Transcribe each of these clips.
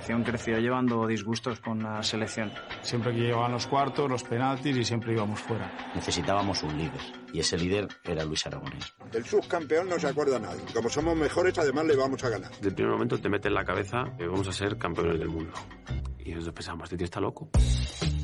generación creció llevando disgustos con la selección. Siempre que llegaban los cuartos, los penaltis y siempre íbamos fuera. Necesitábamos un líder y ese líder era Luis Aragonés. Del subcampeón no se acuerda nadie. Como somos mejores, además le vamos a ganar. Desde el primer momento te mete en la cabeza que vamos a ser campeones del mundo. Y nosotros pensamos, este tío está loco.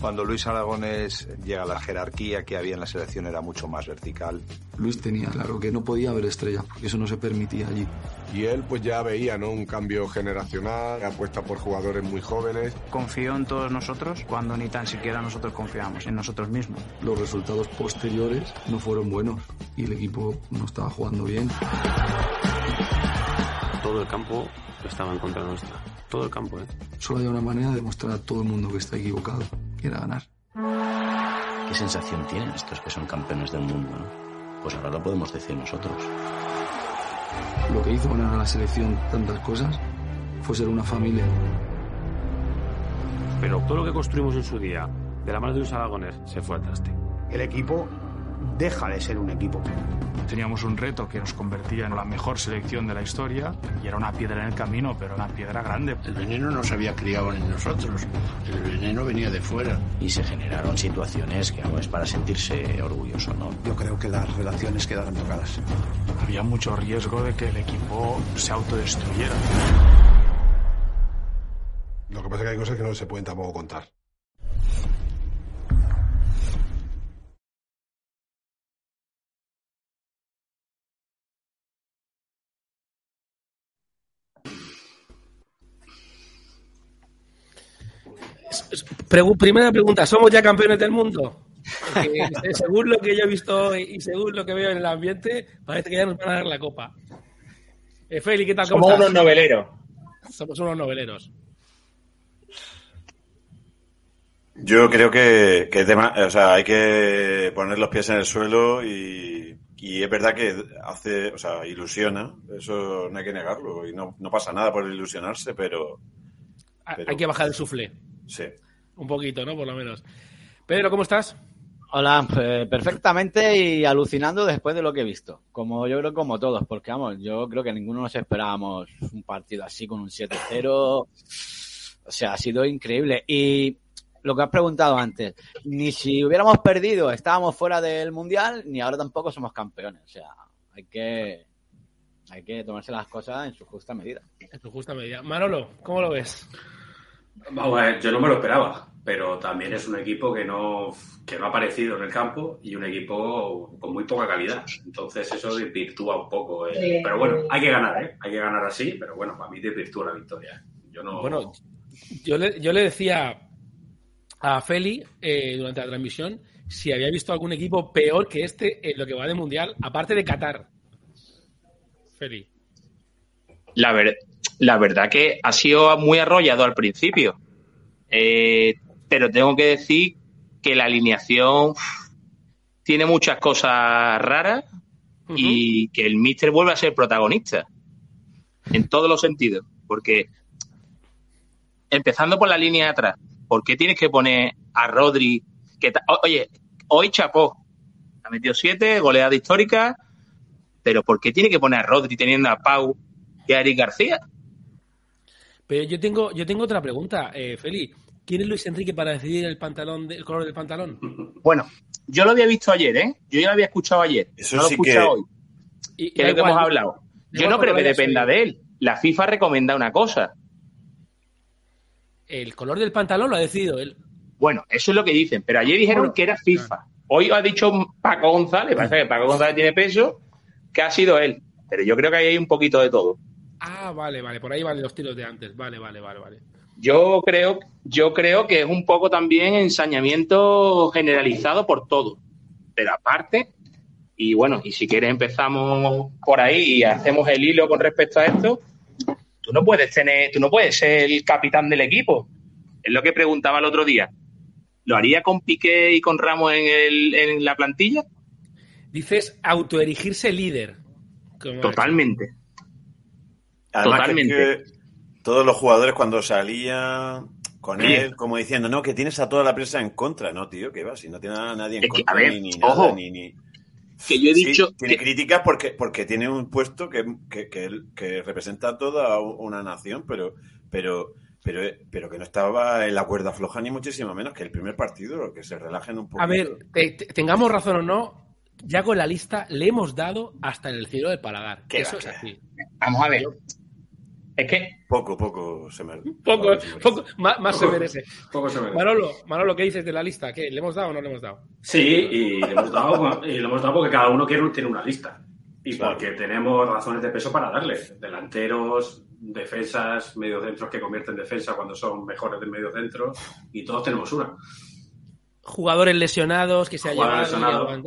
Cuando Luis Aragonés llega a la jerarquía que había en la selección era mucho más vertical. Luis tenía claro que no podía haber estrellas porque eso no se permitía allí. Y él pues ya veía ¿no? un cambio generacional, apuesta por jugadores muy jóvenes. Confió en todos nosotros cuando ni tan siquiera nosotros confiamos en nosotros mismos. Los resultados posteriores no fueron buenos y el equipo no estaba jugando bien. Todo el campo estaba en contra nuestra. Todo el campo, ¿eh? Solo hay una manera de demostrar a todo el mundo que está equivocado, que era ganar. ¿Qué sensación tienen estos que son campeones del mundo? ¿no? Pues ahora lo podemos decir nosotros. Lo que hizo ganar a la selección tantas cosas fue ser una familia. Pero todo lo que construimos en su día, de la mano de Luis Aragonés, se fue al traste. El equipo deja de ser un equipo. Teníamos un reto que nos convertía en la mejor selección de la historia y era una piedra en el camino, pero una piedra grande. El veneno no se había criado en nosotros, el veneno venía de fuera. Y se generaron situaciones que no es para sentirse orgulloso, ¿no? Yo creo que las relaciones quedaron tocadas. Había mucho riesgo de que el equipo se autodestruyera. Lo que pasa es que hay cosas que no se pueden tampoco contar. Pregu- primera pregunta, ¿somos ya campeones del mundo? Porque, según lo que yo he visto y según lo que veo en el ambiente, parece que ya nos van a dar la copa. Eh, Feli, ¿qué tal? ¿Cómo Somos estás? unos noveleros. Somos unos noveleros. Yo creo que, que es dema- o sea, hay que poner los pies en el suelo y, y es verdad que hace, o sea, ilusiona, eso no hay que negarlo y no, no pasa nada por ilusionarse, pero, Ha- pero Hay que bajar el sufle. Sí. Un poquito, ¿no? Por lo menos. Pedro, ¿cómo estás? Hola, eh, perfectamente y alucinando después de lo que he visto. Como yo creo como todos, porque vamos, yo creo que ninguno nos esperábamos un partido así con un 7-0. O sea, ha sido increíble. Y lo que has preguntado antes, ni si hubiéramos perdido estábamos fuera del Mundial, ni ahora tampoco somos campeones. O sea, hay que, hay que tomarse las cosas en su justa medida. En su justa medida. Manolo, ¿cómo lo ves? Vamos a ver, yo no me lo esperaba, pero también es un equipo que no, que no ha aparecido en el campo y un equipo con muy poca calidad. Entonces eso desvirtúa un poco. eh. Sí. Pero bueno, hay que ganar, ¿eh? Hay que ganar así, pero bueno, para mí desvirtúa la victoria. Yo no... Bueno, yo le, yo le decía a Feli eh, durante la transmisión si había visto algún equipo peor que este en lo que va de mundial, aparte de Qatar. Feli. La, ver- la verdad que ha sido muy arrollado al principio. Eh, pero tengo que decir que la alineación tiene muchas cosas raras y que el Mister vuelve a ser protagonista. En todos los sentidos. Porque, empezando por la línea de atrás, ¿por qué tienes que poner a Rodri? Que oye, hoy chapó. Ha metido siete, goleada histórica. Pero ¿por qué tiene que poner a Rodri teniendo a Pau y a Eric García? Pero yo tengo, yo tengo otra pregunta, eh, Feli. ¿Quién es Luis Enrique para decidir el pantalón, de- el color del pantalón? Bueno, yo lo había visto ayer, ¿eh? Yo ya lo había escuchado ayer. Eso no lo he sí escuchado que- hoy. Y- que da es lo que igual, hemos hablado. Yo no creo que dependa de él. La FIFA recomienda una cosa. El color del pantalón lo ha decidido él. Bueno, eso es lo que dicen, pero ayer dijeron que era FIFA. Hoy ha dicho Paco González, parece que Paco González tiene peso, que ha sido él. Pero yo creo que ahí hay un poquito de todo. Ah, vale, vale. Por ahí van los tiros de antes. Vale, vale, vale, vale. Yo creo, yo creo que es un poco también ensañamiento generalizado por todo. pero aparte, y bueno, y si quieres empezamos por ahí y hacemos el hilo con respecto a esto, tú no puedes tener, tú no puedes ser el capitán del equipo. Es lo que preguntaba el otro día. ¿Lo haría con Piqué y con Ramos en, el, en la plantilla? Dices autoerigirse líder. Totalmente. Además, que Totalmente. es que todos los jugadores cuando salían con él, como diciendo, no, que tienes a toda la prensa en contra. No, tío, que va, si no tiene a nadie en Es que, contra, a ver, ni, ni ojo, nada, ni, ni- Que yo he Sí, dicho tiene que- críticas porque, porque tiene un puesto que, que, que, él- que representa a toda una nación, pero, pero, pero, pero que no estaba en la cuerda floja ni muchísimo menos que el primer partido, que se relajen un poco. A ver, te- te- tengamos razón o no, ya con la lista le hemos dado hasta en el cielo del paladar. Eso va, es así. Vamos a ver. Es que Poco, poco se me. Poco, poco, más, más se merece. Poco se merece. Manolo, Manolo, ¿qué dices de la lista? ¿Qué, ¿Le hemos dado o no le hemos dado? Sí, y le hemos dado, y le hemos dado porque cada uno quiere, tiene una lista. Y Claro. porque tenemos razones de peso para darle. Delanteros, defensas, mediocentros que convierten defensa cuando son mejores del mediocentro. Y todos tenemos una. Jugadores lesionados que se ha Jugadores llevado.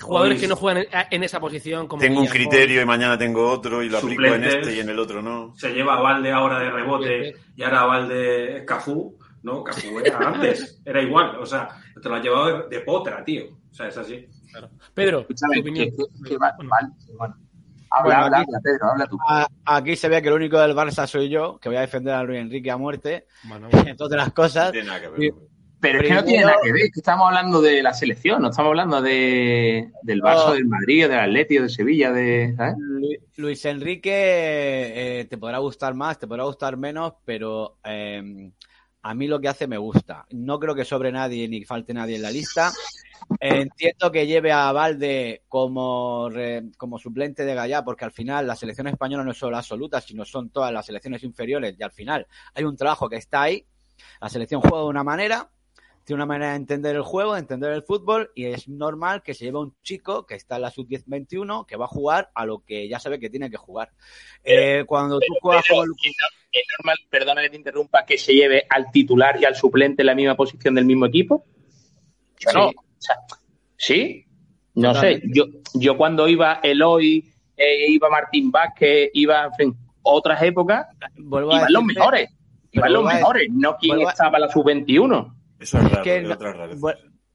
Jugadores Hoy- que no juegan en, en esa posición. Como Tengo un criterio y mañana tengo otro y lo aplico en este y en el otro no. Se lleva a Valde ahora de rebote y ahora a Valde es Cafú. No, Cafú era antes. Era igual. O sea, te lo has llevado de, de potra, tío. O sea, es así. Pedro, Escúchame, tu opinión. que- que- que va- vale, bueno. Bueno, Habla, habla, aquí- habla, Pedro, habla tú. Aquí se ve que el único del Barça soy yo, que voy a defender a Luis Enrique a muerte, Bueno, entre otras cosas. No tiene nada que ver. Pero es que no tiene nada que ver, es que estamos hablando de la selección, no estamos hablando de, del Barça, No. del Madrid, del Atlético, de Sevilla, de. Luis Enrique eh, te podrá gustar más, te podrá gustar menos, pero eh, a mí lo que hace me gusta. No creo que sobre nadie ni falte nadie en la lista. Entiendo que lleve a Valde como, re- como suplente de Gallá, porque al final la selección española no es solo la absoluta, sino son todas las selecciones inferiores y al final hay un trabajo que está ahí. La selección juega de una manera, tiene una manera de entender el juego, de entender el fútbol, y es normal que se lleve un chico que está en la sub-10-21 que va a jugar a lo que ya sabe que tiene que jugar. Eh, cuando tú juegas Pero con- es no- es normal, perdona que te interrumpa, que se lleve al titular y al suplente en la misma posición del mismo equipo. Yo no. Sí. O sea, ¿Sí? No Totalmente. sé. Yo, yo cuando iba Eloy, eh, iba Martín Vázquez, iba, en fin, otras épocas, vuelvo a iban los mejores. Iban los a- mejores, no quien a- estaba en la sub-21. Eso es raro, que no-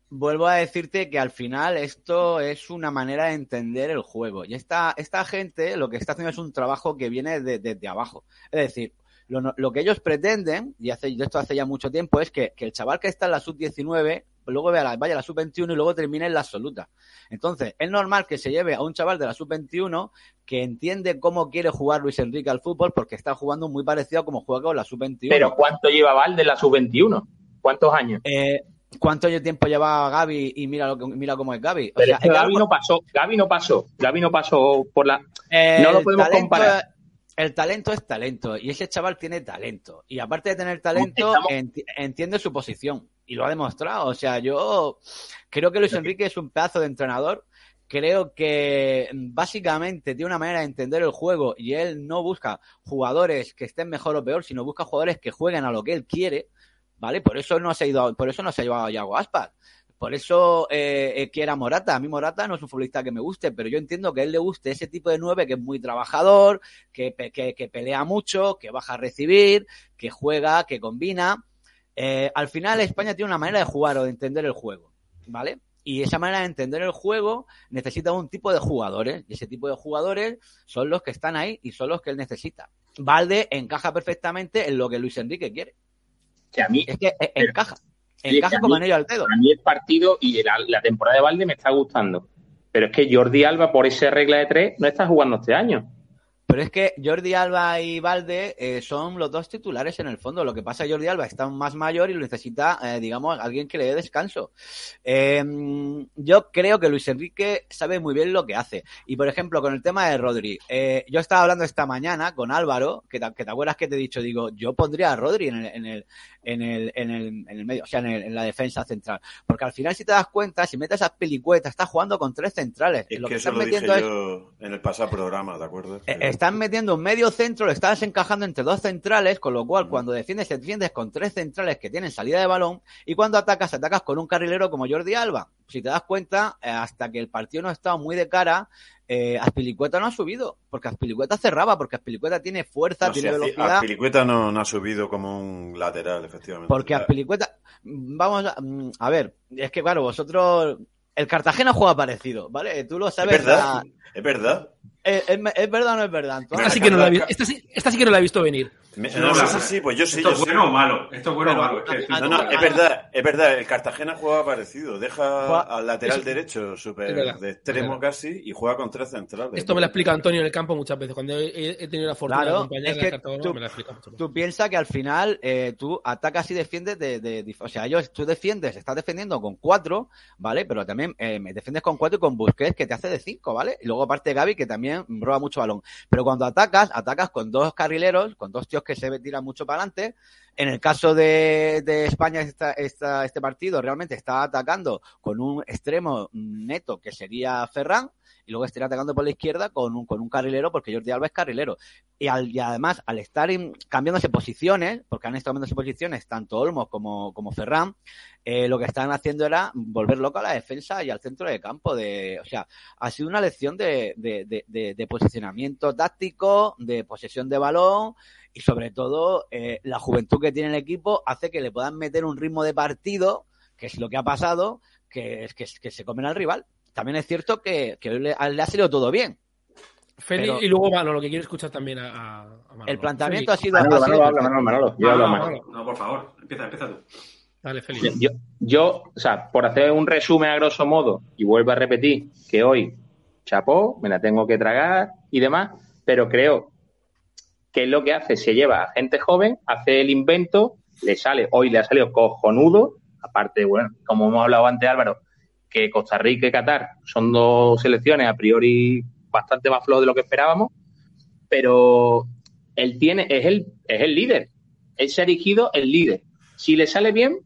Vuelvo a decirte que al final esto es una manera de entender el juego. Y esta, esta gente lo que está haciendo es un trabajo que viene de- desde abajo. Es decir, lo, lo que ellos pretenden, y hace, esto hace ya mucho tiempo, es que, que el chaval que está en la sub-19 luego vaya a la, vaya a la sub-21 y luego termine en la absoluta. Entonces, es normal que se lleve a un chaval de la sub-21 que entiende cómo quiere jugar Luis Enrique al fútbol porque está jugando muy parecido a como juega con la sub-21. Pero ¿cuánto lleva Valde en la sub-21? ¿Cuántos años? Eh, ¿Cuánto tiempo lleva Gaby y mira lo que mira cómo es Gaby? O Pero sea, es que es que Gaby no pasó, Gaby no pasó, Gaby no pasó por la... el no lo podemos talento- comparar. El talento es talento y ese chaval tiene talento. Y aparte de tener talento, enti- entiende su posición y lo ha demostrado. O sea, yo creo que Luis Enrique es un pedazo de entrenador. Creo que mm, básicamente tiene una manera de entender el juego y él no busca jugadores que estén mejor o peor, sino busca jugadores que jueguen a lo que él quiere, ¿vale? Por eso no se ha ido, por eso no se ha llevado a Yago Aspas. Por eso eh, eh, quiere a Morata. A mí Morata no es un futbolista que me guste, pero yo entiendo que a él le guste ese tipo de nueve que es muy trabajador, que, que, que pelea mucho, que baja a recibir, que juega, que combina. Eh, al final España tiene una manera de jugar o de entender el juego, ¿vale? Y esa manera de entender el juego necesita un tipo de jugadores. Y ese tipo de jugadores son los que están ahí y son los que él necesita. Valde encaja perfectamente en lo que Luis Enrique quiere. Que a mí, Es que eh, Pero- encaja. Encaja como anillo al dedo. A mí el partido y la, la temporada de Valde me está gustando. Pero es que Jordi Alba, por esa regla de tres, no está jugando este año. Pero es que Jordi Alba y Valde eh, son los dos titulares en el fondo. Lo que pasa es que Jordi Alba está más mayor y lo necesita, eh, digamos, alguien que le dé descanso. Eh, yo creo que Luis Enrique sabe muy bien lo que hace. Y por ejemplo, con el tema de Rodri, eh, yo estaba hablando esta mañana con Álvaro, que te, que te acuerdas que te he dicho, digo, yo pondría a Rodri en el, en el, en el, en el, en el medio, o sea, en, el- en la defensa central. Porque al final, si te das cuenta, si metes esas pelicuetas, estás jugando con tres centrales. Es lo que que eso estás lo dije metiendo es yo en el pasado programa, ¿de acuerdo? eh, estás están metiendo un medio centro, lo estás encajando entre dos centrales, con lo cual cuando defiendes, defiendes con tres centrales que tienen salida de balón y cuando atacas, atacas con un carrilero como Jordi Alba. Si te das cuenta, eh, hasta que el partido no ha estado muy de cara, eh, Aspilicueta no ha subido, porque Aspilicueta cerraba, porque Aspilicueta tiene fuerza, No, tiene velocidad. Azpilicueta no, no ha subido como un lateral, efectivamente. Porque Aspilicueta, vamos a, mm, a ver, es que claro, vosotros, el Cartagena juega parecido, ¿vale? Tú lo Es sabes. verdad, la- es verdad. ¿Es, es- es verdad o no es verdad? Antonio? Esta sí, que no la esta, sí, esta sí que no la he visto venir. Me- No, sí, sí, sí, pues yo sí. ¿Esto yo es sí. bueno o malo? ¿Esto es bueno o malo? Es que- a- a- No, no, es verdad, es verdad. El Cartagena juega parecido. Deja Juega- al lateral Eso- derecho súper verdad, de extremo casi y juega con tres centrales. Esto me lo explica Antonio en el campo muchas veces. Cuando he, he tenido la fortuna de Claro, acompañar es que Cartagena, tú, me lo explica mucho. tú piensas que al final eh, tú atacas y defiendes de, de- de- o sea, ellos tú defiendes, estás defendiendo con cuatro, ¿vale? Pero también eh, me defiendes con cuatro y con Busquets que te hace de cinco, ¿vale? Y luego aparte Gaby que también roba mucho balón. Pero cuando atacas, atacas con dos carrileros, con dos tíos que se tiran mucho para adelante. En el caso de, de España, esta, esta- este partido realmente está atacando con un extremo neto que sería Ferran y luego estaría atacando por la izquierda con un, con un carrilero porque Jordi Alba es carrilero. Y, al- y además, al estar in- cambiándose posiciones, porque han estado cambiándose posiciones tanto Olmos como, como Ferran, eh, lo que están haciendo era volver loco a la defensa y al centro de campo. De, o sea, ha sido una lección de, de, de, de- de posicionamiento táctico, de posesión de balón y sobre todo eh, la juventud que tiene el equipo hace que le puedan meter un ritmo de partido, que es lo que ha pasado, que es que, que se comen al rival. También es cierto que, que hoy le, le ha salido todo bien. Feli Pero- y luego Manolo, que quiero escuchar también a, a- Manolo. El planteamiento Feli. ha sido. Manolo, Manolo, habla. Manolo, Manolo. Yo No, hablo no, más. no, no, por favor. Empieza, empieza tú. Dale, Feli. Yo, yo, o sea, por hacer un resumen a grosso modo, y vuelvo a repetir que hoy chapó, me la tengo que tragar y demás, pero creo que es lo que hace, se lleva a gente joven, hace el invento, le sale, hoy le ha salido cojonudo, aparte, bueno, como hemos hablado antes Álvaro, que Costa Rica y Qatar son dos selecciones a priori bastante más flojos de lo que esperábamos, pero él tiene, es el, es el líder, él se ha erigido el líder. Si le sale bien,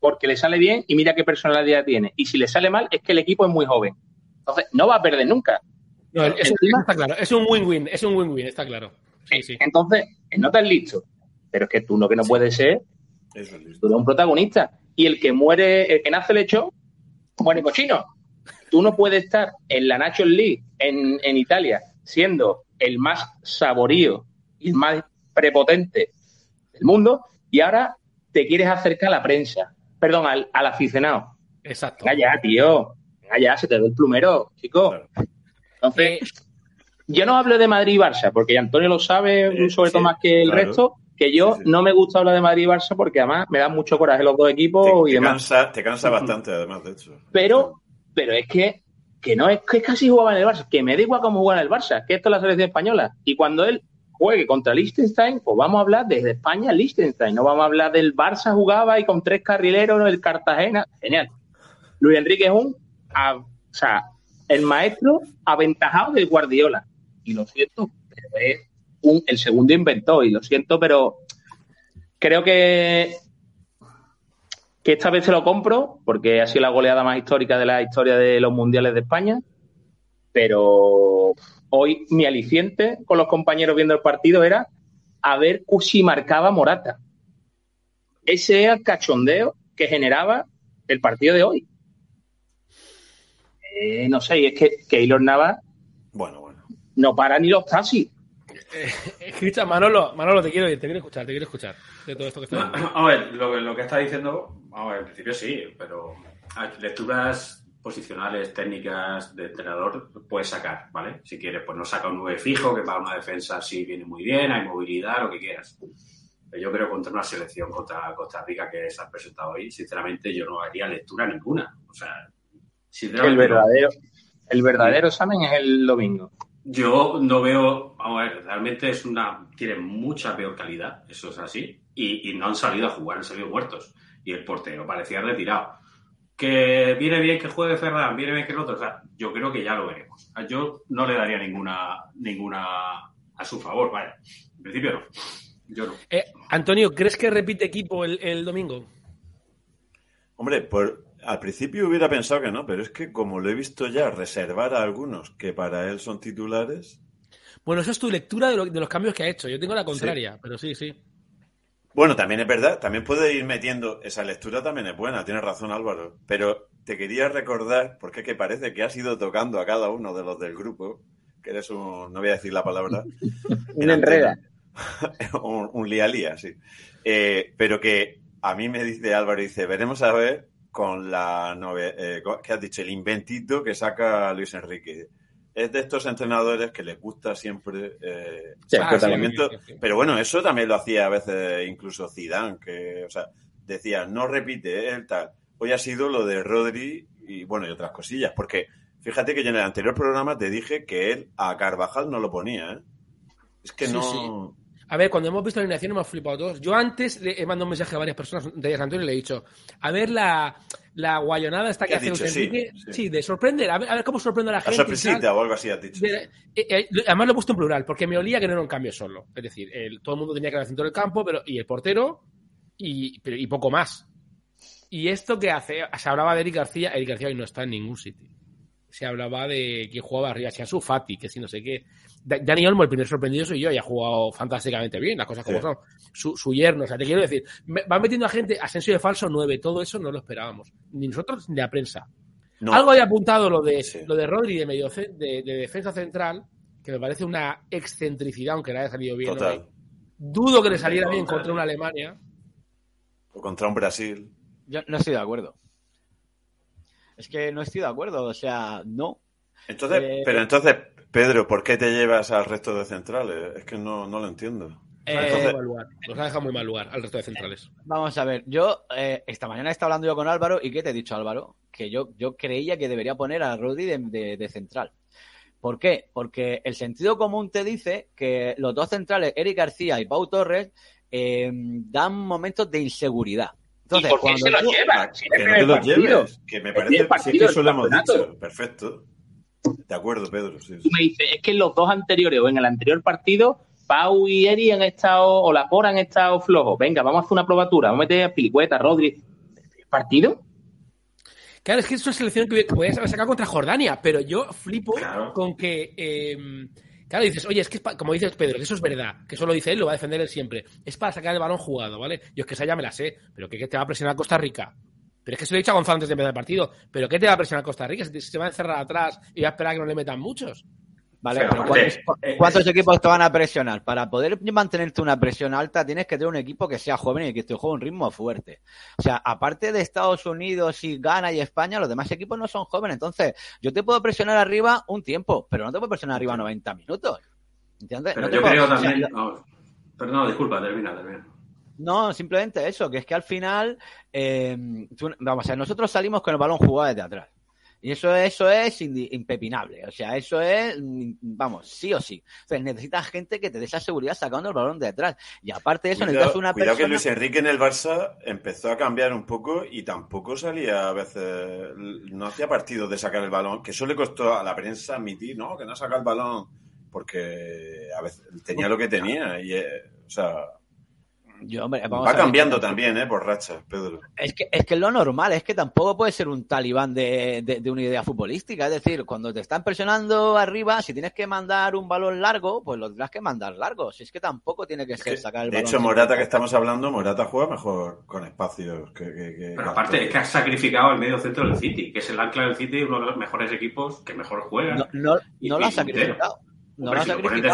porque le sale bien y mira qué personalidad tiene. Y si le sale mal, es que el equipo es muy joven. Entonces, no va a perder nunca. No, eso, está claro. Es un win-win. Es un win-win, está claro. Sí, sí. Entonces, no estás listo. Pero es que tú lo que no puedes ser, Eso es listo. tú eres un protagonista. Y el que muere, el que nace lechón, muere cochino. Tú no puedes estar en la National League en, en Italia siendo el más saborío y el más prepotente del mundo y ahora te quieres acercar a la prensa, perdón, al, al aficionado. Exacto. Venga ya, tío. Venga ya, se te ve el plumero, chico. Entonces, yo no hablo de Madrid y Barça, porque Antonio lo sabe, sobre todo más que el claro. resto, que yo no me gusta hablar de Madrid y Barça porque además me dan mucho coraje los dos equipos Te, y te demás. cansa, te cansa bastante, además, de hecho. Pero, pero es que, que no es que casi jugaba en el Barça, que me da igual cómo juega en el Barça, que esto es la selección española. Y cuando él juegue contra Liechtenstein, pues vamos a hablar desde España Liechtenstein, no vamos a hablar del Barça jugaba y con tres carrileros, el Cartagena, genial. Luis Enrique es un, a- o sea, el maestro aventajado del Guardiola. Y lo siento, pero es un, el segundo inventó, y lo siento, pero creo que que esta vez se lo compro porque ha sido la goleada más histórica de la historia de los mundiales de España. Pero hoy mi aliciente con los compañeros viendo el partido era a ver si marcaba Morata. Ese era el cachondeo que generaba el partido de hoy. Eh, no sé, y es que Keylor Navas Bueno, bueno. no para ni los taxis. Escucha, Manolo, Manolo, te quiero oír, te quiero escuchar, te quiero escuchar de todo esto que está diciendo. A ver, lo, que- lo que está diciendo, vamos a ver, en principio sí, pero lecturas posicionales, técnicas de entrenador puedes sacar, ¿vale? Si quieres, pues no saca un 9 fijo, que para una defensa sí viene muy bien, hay movilidad, lo que quieras. Pero yo creo que contra una selección contra Costa Rica que se ha presentado hoy, sinceramente yo no haría lectura ninguna. O sea, El sinceramente no. verdadero, el verdadero examen es el domingo. Yo no veo, vamos a ver, realmente es una, tiene mucha peor calidad, eso es así, y, y no han salido a jugar, han salido muertos. Y el portero parecía retirado. Que viene bien que juegue Ferran, viene bien que el otro, o sea, yo creo que ya lo veremos. Yo no le daría ninguna, ninguna a su favor, vaya. En principio no. Yo no. Eh, Antonio, ¿crees que repite equipo el, el domingo? Hombre, por, al principio hubiera pensado que no, pero es que como lo he visto ya reservar a algunos que para él son titulares, Bueno, eso es tu lectura de, lo- de los cambios que ha hecho. Yo tengo la contraria, pero sí, sí. Bueno, también es verdad, también puede ir metiendo, esa lectura también es buena, tienes razón Álvaro, pero te quería recordar, porque es que parece que has ido tocando a cada uno de los del grupo, que eres un, no voy a decir la palabra, Un enreda. un, un lía lía, sí. Eh, pero que a mí me dice Álvaro, dice, veremos a ver con la eh, ¿qué has dicho? El inventito que saca Luis Enrique. Es de estos entrenadores que les gusta siempre eh, Sí. Sí. Pero bueno, eso también lo hacía a veces incluso Zidane, que, o sea, decía, no repite él tal. Hoy ha sido lo de Rodri y bueno, y otras cosillas, porque fíjate que yo en el anterior programa te dije que él a Carvajal no lo ponía, ¿eh? Es que Sí, no. A ver, cuando hemos visto la alineación hemos flipado todos. Yo antes le he mandado un mensaje a varias personas de Antonio, y le he dicho, a ver la, la guayonada esta ¿Qué que hace dicho? Sí, sí. Sí, de sorprender, a ver, a ver cómo sorprende a la La gente. sorpresita o algo así has dicho. De- eh, eh, además lo he puesto en plural, porque me olía que no era un cambio solo. Es decir, el- todo el mundo tenía que ir al centro del campo, pero, y el portero, y, pero- y poco más. Y esto que hace, se hablaba de Eric García, Eric García hoy no está en ningún sitio. Se hablaba de quién jugaba arriba, si Ansu Fati, que si no sé qué. Da- Dani Olmo, el primer sorprendido soy yo, y ha jugado fantásticamente bien, las cosas como Sí. son. Su, su yerno, o sea, te quiero decir, me- van metiendo a gente, Asensio de falso 9, todo eso no lo esperábamos. Ni nosotros ni la prensa. No. Algo había apuntado lo de, Sí. lo de Rodri de, medio, de, de defensa central, que me parece una excentricidad, aunque le haya salido bien. Total. Dudo que le saliera bien contra una Alemania. O contra un Brasil. Yo no estoy de acuerdo. Es que no estoy de acuerdo, o sea, no. Entonces, Eh, pero entonces, Pedro, ¿por qué te llevas al resto de centrales? Es que no, no lo entiendo. Nos ha dejado Entonces- muy mal lugar. Nos ha dejado muy mal lugar al resto de centrales. Vamos a ver, yo eh, esta mañana estaba hablando yo con Álvaro y ¿qué te he dicho Álvaro? Que yo, yo creía que debería poner a Rodri de, de- de central. ¿Por qué? Porque el sentido común te dice que los dos centrales, Eric García y Pau Torres, eh, dan momentos de inseguridad. Entonces, ¿Y por qué se lo tú- lleva? Si Que es no te el lo partido. lleves, que me parece es que eso lo hemos campeonato. dicho. Perfecto. De acuerdo, Pedro. sí, Tú sí. me dices, es que en los dos anteriores o en el anterior partido, Pau y Eri han estado, o la Por han estado flojos. Venga, vamos a hacer una probatura, vamos a meter a Pilicueta, Rodri. ¿El partido? Claro, es que es una selección que podías haber sacado contra Jordania, pero yo flipo con que. eh, claro, dices, oye, es que es como dices Pedro, que eso es verdad, que eso lo dice él, lo va a defender él siempre. Es para sacar el balón jugado, ¿vale? Yo es que esa ya me la sé, pero que, te va a presionar Costa Rica. Pero es que se lo he dicho a Gonzalo antes de empezar el partido. ¿Pero qué te va a presionar Costa Rica? Si se va a encerrar atrás y va a esperar a que no le metan muchos. Vale, Pero pero aparte, ¿cuántos, eh, cuántos equipos te van a presionar? Para poder mantenerte una presión alta tienes que tener un equipo que sea joven y que te juegue un ritmo fuerte. O sea, aparte de Estados Unidos y Ghana y España, los demás equipos no son jóvenes. Entonces, yo te puedo presionar arriba un tiempo, pero no te puedo presionar arriba 90 minutos. ¿Entiendes? Pero no yo puedo- creo o sea, también. vamos, pero no, disculpa, termina, termina. no, simplemente eso, que es que al final, eh, tú- vamos a ver, nosotros salimos con el balón jugado desde atrás. Y eso, eso es impepinable. O sea, eso es, mm, vamos, sí o sí. O sea, necesitas gente que te dé esa seguridad sacando el balón de atrás. Y aparte de eso, Cuidado, necesitas una cuidado que persona... Luis Enrique en el Barça empezó a cambiar un poco y tampoco salía a veces, no hacía partidos de sacar el balón, que eso le costó a la prensa admitir, no, que no saca el balón, porque a veces tenía lo que tenía y, eh, o sea, Yo, hombre, vamos va a ver, cambiando también, ¿eh? Por rachas, Pedro. Es que, es que lo normal es que tampoco puede ser un talibán de, de- de una idea futbolística. Es decir, cuando te están presionando arriba, si tienes que mandar un balón largo, pues lo tendrás que mandar largo. Si es que tampoco tiene que ser sacar el De balón. hecho, Morata que estamos hablando, Morata juega mejor con espacios que... que- que- Pero aparte, es que has sacrificado el medio centro del City, que es el ancla del City, uno de los mejores equipos que mejor juega. No, no, Y- no lo y has sacrificado. No Hombre, lo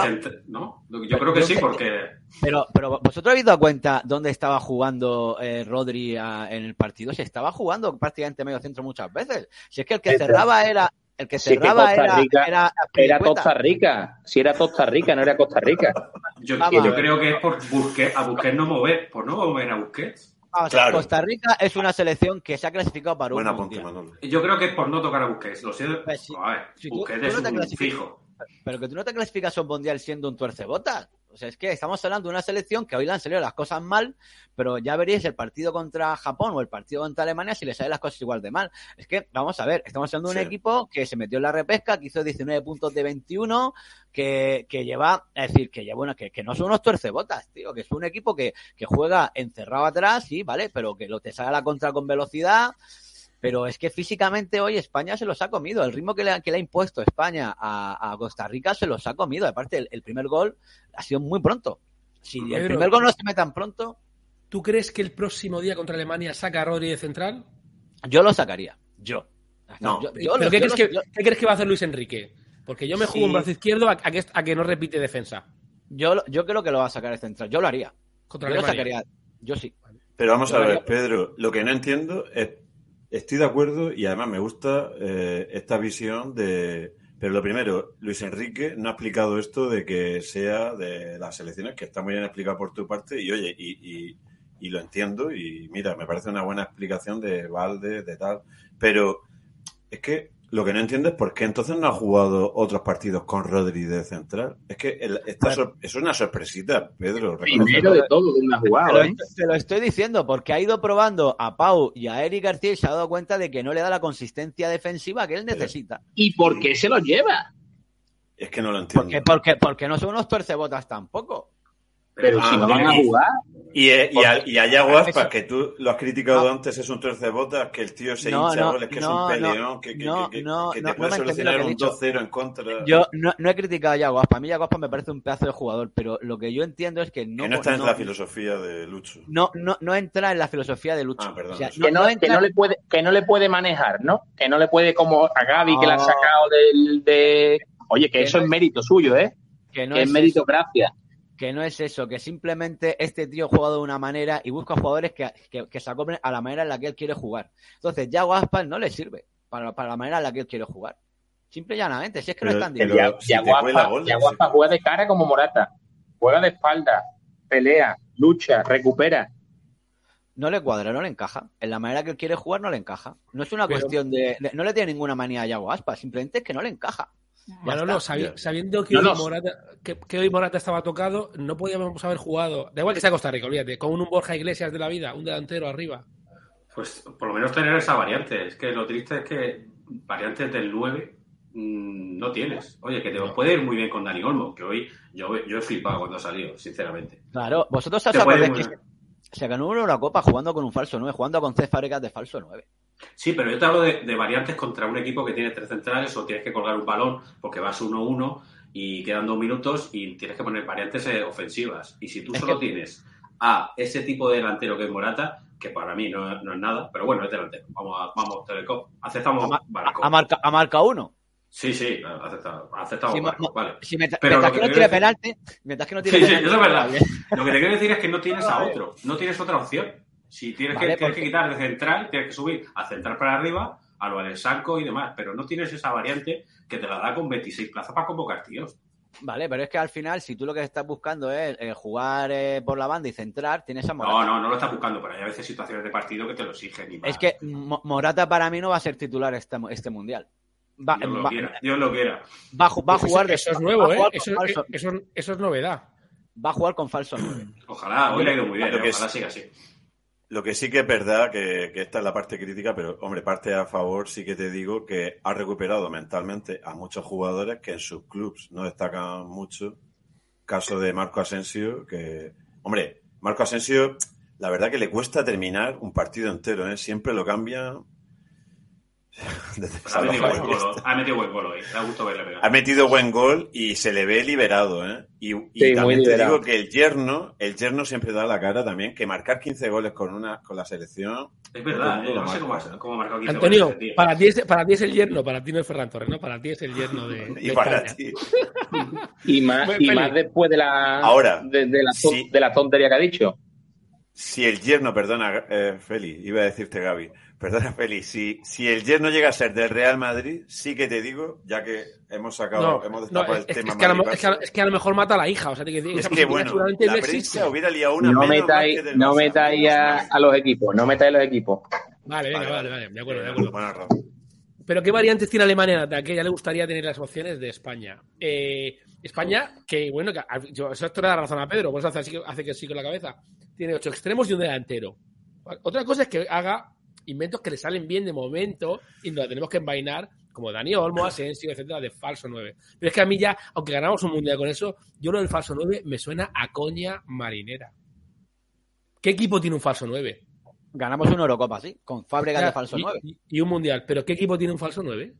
si ¿no? Yo creo que Yo sí, porque Pero, pero vosotros habéis dado cuenta dónde estaba jugando eh, Rodri a- en el partido. Se estaba jugando prácticamente medio centro muchas veces. Si es que el que Pero- cerraba era el que Si es que cerraba Costa era, Rica era, era. Costa Rica. Si era Costa Rica, no era Costa Rica. yo, yo creo que es por Busquets, a Busquets no mover, por no mover a Busquets. Claro. Costa Rica es una selección que se ha clasificado para un Buen apunte, mundial. Manolo. Yo creo que es por no tocar a Busquets. Lo sé. Pues. A ver, Si Busquets tú es no un fijo. Pero que tú no te clasificas a un mundial siendo un tuercebotas. O sea, es que estamos hablando de una selección que hoy le han salido las cosas mal, pero ya veréis el partido contra Japón o el partido contra Alemania si le salen las cosas igual de mal. Es que, vamos a ver, estamos hablando de un Sí. equipo que se metió en la repesca, que hizo 19 puntos de 21, que, que lleva, es decir, que lleva una, que, que no son unos tuercebotas, tío, que es un equipo que, que juega encerrado atrás, sí, vale, pero que lo te sale a la contra con velocidad. Pero es que físicamente hoy España se los ha comido. El ritmo que le, ha- que le ha impuesto España a, a Costa Rica se los ha comido. Aparte, el, el primer gol ha sido muy pronto. Si el primer gol no se mete tan pronto, ¿Tú crees que el próximo día contra Alemania saca a Rodri de central? yo lo sacaría. Yo. No. Yo- yo ¿Pero lo- qué, yo crees lo- que, yo- qué crees que va a hacer Luis Enrique? Porque yo me juego Sí. un brazo izquierdo a, a que, a que no repite defensa. Yo, lo- yo creo que lo va a sacar de central. Yo lo haría. Contra yo lo Alemania. sacaría. Yo sí. Pero vamos Yo a lo ver, haría. Pedro, lo que no entiendo es, estoy de acuerdo y además me gusta eh, esta visión de... Pero lo primero, Luis Enrique no ha explicado esto de que sea de las elecciones, que está muy bien explicado por tu parte y oye, y, y- y lo entiendo y mira, me parece una buena explicación de Valde, de tal, pero es que lo que no entiendo es por qué entonces no ha jugado otros partidos con Rodri de central. Es que el- esta sor- es una sorpresita, Pedro. Primero de todo donde ha Te jugado, lo, ¿eh? te lo estoy diciendo porque ha ido probando a Pau y a Eric García y se ha dado cuenta de que no le da la consistencia defensiva que él necesita. ¿Y por qué se los lleva? Es que no lo entiendo. Porque, porque, porque no son unos tuercebotas tampoco. Pero si no van a jugar. Y, eh, y, a, y a Yago Aspas, Eso- que tú lo has criticado antes, es un botas, que el tío se No, hincha no, goles, que no, es un peleón, que, que, no, que- que- no, que no, te puede solucionar un dicho. 2-0 en contra. Yo no, no he criticado a Yago Aspas. A mí Yago Aspas me parece un pedazo de jugador, pero lo que yo entiendo es que no, que no está en la filosofía de Lucho. no, no, no entra en la filosofía de Lucho. Ah, perdón, O sea, eso. que, no, que, no le puede, que no le puede manejar, ¿no? Que no le puede, como a Gaby, que la ha No. sacado del. De... Oye, que, Que eso no es mérito suyo, ¿eh? que no que es es meritocracia. Que no es eso, que simplemente este tío ha jugado de una manera y busca jugadores que, que, que se acoplen a la manera en la que él quiere jugar. Entonces, Yago Aspas no le sirve para, para la manera en la que él quiere jugar. Simple y llanamente, si es que no Pero- es tan pero- difícil. si Yago Aspas juega de cara como Morata. Juega de espalda, pelea, lucha, recupera. No le cuadra, no le encaja. En la manera que él quiere jugar no le encaja. No es una Pero- cuestión de, de- No le tiene ninguna manía a Yago Aspas, simplemente es que no le encaja. Manolo, sabi- sabiendo que, No, hoy. Morata, que, que hoy Morata estaba tocado, no podíamos haber jugado. Da igual que sea Costa Rica, olvídate, con un Borja Iglesias de la vida, un delantero arriba. Pues por lo menos tener esa variante. Es que lo triste es que variantes del 9 mm, no tienes. Oye, que te puede ir muy bien con Dani Olmo, que hoy yo, yo he flipado cuando ha salido, sinceramente. Claro, vosotros os acordáis que. Se, ganó una copa jugando con un falso 9, jugando con Cés Fábregas de falso 9. Sí, pero yo te hablo de, de variantes contra un equipo que tiene tres centrales o tienes que colgar un balón porque vas 1-1 y quedan dos minutos y tienes que poner variantes eh, ofensivas. Y si tú Es solo que- tienes a ese tipo de delantero que es Morata, que para mí no, no es nada, pero bueno, es delantero. Vamos, a, vamos, Telecom. Aceptamos Barco. A marca, a marca uno. Sí, sí, aceptamos, aceptamos Si, vale. si mientras, Pero mientras que que no tire decir- penalti, mientras que no tire Sí, sí, eso es verdad. Lo que te quiero decir es que no tienes a otro, no tienes otra opción. Si tienes, Vale, que, tienes que quitar de central, tienes que subir a central para arriba, a lo del Sanco y demás, pero no tienes esa variante que te la da con 26 plazas para convocar tíos. Vale, pero es que al final, si tú lo que estás buscando es eh, jugar eh, por la banda y centrar, tienes a Morata. No, no, no lo estás buscando, pero hay a veces situaciones de partido que te lo exigen y más. Es que Mo- Morata para mí no va a ser titular este, este mundial. Va, Dios lo va- quiera, Dios lo quiera. va a va jugar de- eso es nuevo, ¿eh? con Eso, falso- eso, eso es novedad. va a jugar con falso 9. Ojalá, hoy le ha ido muy bien, Lo ¿eh? que ojalá es- siga así. Lo que sí que es verdad, que, que esta es la parte crítica, pero hombre, parte a favor, sí que te digo que ha recuperado mentalmente a muchos jugadores que en sus clubs no destacan mucho. Caso de Marco Asensio, que, hombre, Marco Asensio, la verdad que le cuesta terminar un partido entero, ¿eh? Siempre lo cambia. Ha metido buen gol, ha metido buen gol hoy, da gusto verle pegar. Ha metido buen gol y se le ve liberado, ¿eh? Y, y Sí, también te digo que el yerno, el yerno siempre da la cara también, que marcar 15 goles con una con la selección. Es verdad, eh, no sé cómo, ha- cómo ha marcado 15 Antonio, goles ese tío. para ti, es, para ti es el yerno, para ti no es Ferran Torres, ¿no? Para ti es el yerno de, Y de para España. ti. Y más, y más después de la, Ahora, de, de la, sí. de la tontería que ha dicho. Si el yerno, perdona, eh, Feli, iba a decirte Gaby, perdona Feli, si, si el yerno llega a ser del Real Madrid, sí que te digo, ya que hemos sacado, No, hemos destapado es, el es- tema es que a lo, Madrid-Barça. es que a- es que a lo mejor mata a la hija, o sea, te decir, Es esa que posibilidad bueno, seguramente la no existe. hubiera liado una No metáis, no metáis a, a los equipos, no metáis a los equipos. Vale, venga, Vale, vale, vale. vale, de acuerdo, de acuerdo. Buena razón. Pero ¿qué variantes tiene Alemania en ataque? Ya le gustaría tener las opciones de España. Eh, España, que bueno, que, yo, eso esto le da razón a Pedro, por eso hace, hace que sí con la cabeza. Tiene ocho extremos y un delantero. Otra cosa es que haga inventos que le salen bien de momento y nos la tenemos que envainar, como Dani Olmo, Asensio, etcétera, de falso 9. Pero es que a mí ya, aunque ganamos un mundial con eso, yo lo del falso 9 me suena a coña marinera. ¿Qué equipo tiene un falso 9? Ganamos una Eurocopa, sí, con Fábregas Ya, de falso y- 9. Y, un mundial. ¿Pero qué equipo tiene un falso 9?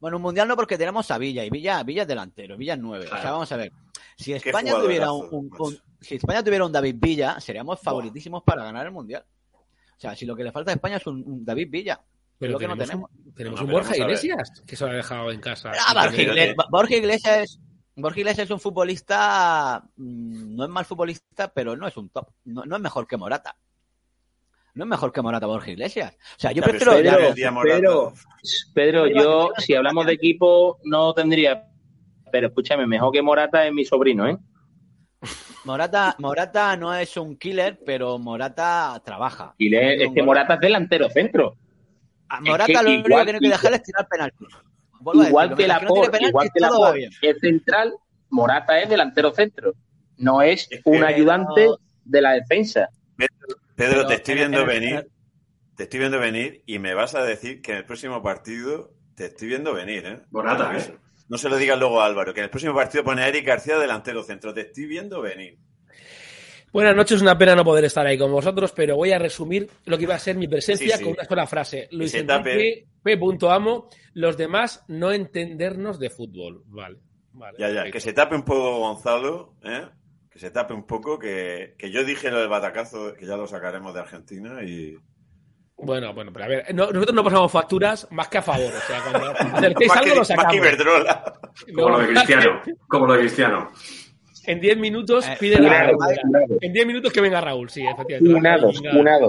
Bueno, un mundial no porque tenemos a Villa y Villa, Villa es delantero, Villa es 9. O sea, vamos a ver. Si España tuviera un, jugadorazo, un- un- si España tuviera un David Villa, seríamos favoritísimos para ganar el mundial. O sea, si lo que le falta a España es un, un David Villa, es Pero lo que no tenemos, tenemos. un, tenemos No, un pero Borja. Iglesias, que se lo ha dejado en casa. Ah, Borja, Iglesias, Borja Iglesias es Borja Iglesias es un futbolista, mm, no es mal futbolista, pero no es un top. No, no es mejor que Morata. No es mejor que Morata Borja Iglesias. O sea, yo Pero prefiero... ya Pedro. Pedro, Pedro, yo, si hablamos de equipo, no tendría. Pero escúchame, mejor que Morata es mi sobrino, ¿eh? Morata, Morata no es un killer, pero Morata trabaja. Y le- es que Morata es delantero centro. A es Morata que lo único que tiene que dejar es tirar penalti. Vuelvo Igual decirlo, que la no por, penaltis, igual que la por es central, Morata es delantero centro. No es un ayudante de la defensa. Pedro, Pero te estoy en- viendo en- venir. Te estoy viendo venir y me vas a decir que en el próximo partido te estoy viendo venir, ¿eh? Morata, ¿eh? No se lo digas luego a Álvaro, que en el próximo partido pone a Eric García delantero centro. Te estoy viendo venir. Buenas noches, una pena no poder estar ahí con vosotros, pero voy a resumir lo que iba a ser mi presencia Sí, sí. con una sola frase. Luis se Enrique, P. Amo, los demás no entendernos de fútbol. Vale. vale Ya, ya, perfecto. que se tape un poco Gonzalo, ¿eh? Que se tape un poco, que, que yo dije lo del batacazo, que ya lo sacaremos de Argentina y... Bueno, bueno, pero a ver, no- nosotros no pasamos facturas más que a favor. O sea, cuando acertéis algo, que- lo más que sacamos. Iberdrola. Como lo de Cristiano. Como lo de Cristiano. En 10 minutos Eh, pide la. En 10 minutos que venga Raúl, sí, efectivamente. Unados, Venga. unado.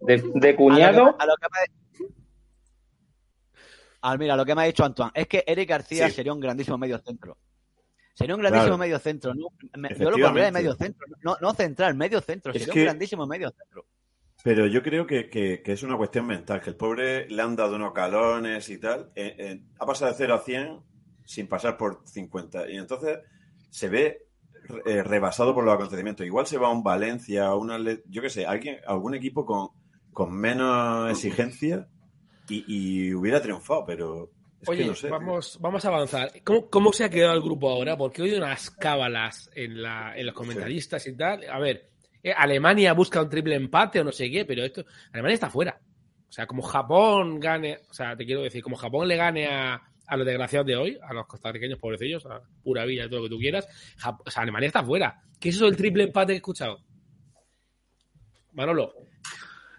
De, de A lo cuñado, que- a lo que me- Ah, mira, lo que me ha dicho Antoine es que Eric García Sí. sería un grandísimo medio centro. Sería un grandísimo Claro. medio centro. ¿no? Me- Yo lo pondría de medio centro. No, no central, medio centro. Es Sería que- un grandísimo medio centro. Pero yo creo que, que- que es una cuestión mental, que el pobre le han dado unos calones y tal. eh, eh, ha pasado de 0 a 100 sin pasar por 50. Y entonces se ve eh, rebasado por los acontecimientos. Igual se va a un Valencia, a una, yo qué sé, alguien, algún equipo con, con menos exigencia y, y hubiera triunfado, pero es Oye, que no sé. vamos, vamos a avanzar. ¿Cómo, ¿Cómo se ha quedado el grupo ahora? Porque he oído unas cábalas en, la, en los comentaristas y tal. A ver, eh, Alemania busca un triple empate o no sé qué, pero esto. Alemania está fuera. O sea, como Japón gane. O sea, te quiero decir, como Japón le gane a, a los desgraciados de hoy, a los costarriqueños pobrecillos, a pura vida todo lo que tú quieras. Jap- o sea, Alemania está fuera. ¿Qué es eso del triple empate que he escuchado? Manolo.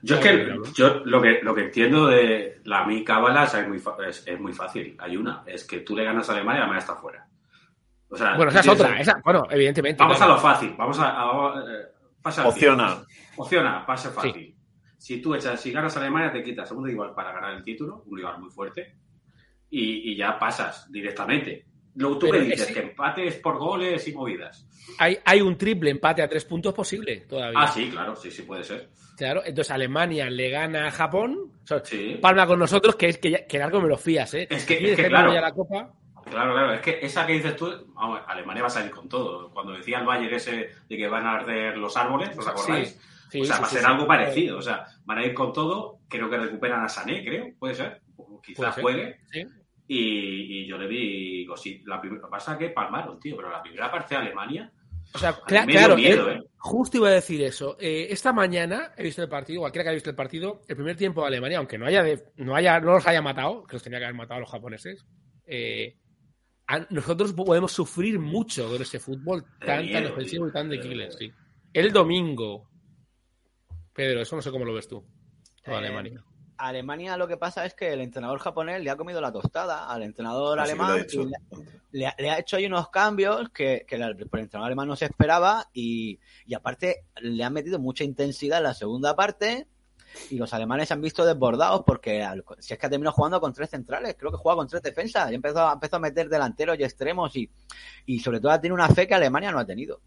Yo es que yo lo que lo que entiendo de la mi cábala es muy, es, es muy fácil. Hay una, es que tú le ganas a Alemania y Alemania está fuera. O sea, Bueno, esa es otra. Esa, bueno, evidentemente. Vamos claro. a lo fácil. Vamos a, a- pase al Opciona. fácil. Opciona, pase fácil. Si tú echas, si ganas a Alemania, te quitas un rival para ganar el título, un rival muy fuerte, y, y ya pasas directamente. Luego tú me dices ese- que empates por goles y movidas. Hay, hay un triple empate a tres puntos posible todavía. Ah, sí, claro, sí, sí puede ser. Claro, entonces Alemania le gana a Japón, o sea, Sí. palma con nosotros, que es que, ya- que algo me lo fías, ¿eh? Es que- es que, claro. la copa, Claro, claro, es que esa que dices tú, vamos, Alemania va a salir con todo. Cuando decía el Bayern ese de que van a arder los árboles, ¿os acordáis? Sí, sí, o sea, sí, va a ser sí. algo parecido. O sea, van a ir con todo. Creo que recuperan a Sané, creo, puede ser. O quizás juegue. Y, y yo le vi cositas. La primera, pasa que palmaron, tío, pero la primera parte de Alemania. O sea, claro, miedo, eh, ¿eh? justo iba a decir eso. Eh, esta mañana he visto el partido, cualquiera que haya visto el partido, el primer tiempo de Alemania, aunque no haya, de- no haya, no los haya matado, que los tenía que haber matado a los japoneses, eh, a- nosotros podemos sufrir mucho con ese fútbol tan, tan miedo, ofensivo tío, y tan de killer, sí. El domingo. Pedro, eso no sé cómo lo ves tú. Alemania. Alemania lo que pasa es que el entrenador japonés le ha comido la tostada al entrenador Así alemán y le, le ha- le ha hecho ahí unos cambios que, que el entrenador alemán no se esperaba y, y aparte le han metido mucha intensidad en la segunda parte y los alemanes se han visto desbordados porque al- si es que ha terminado jugando con tres centrales, creo que juega con tres defensas y empezó, empezó a meter delanteros y extremos y, y sobre todo tiene una fe que Alemania no ha tenido.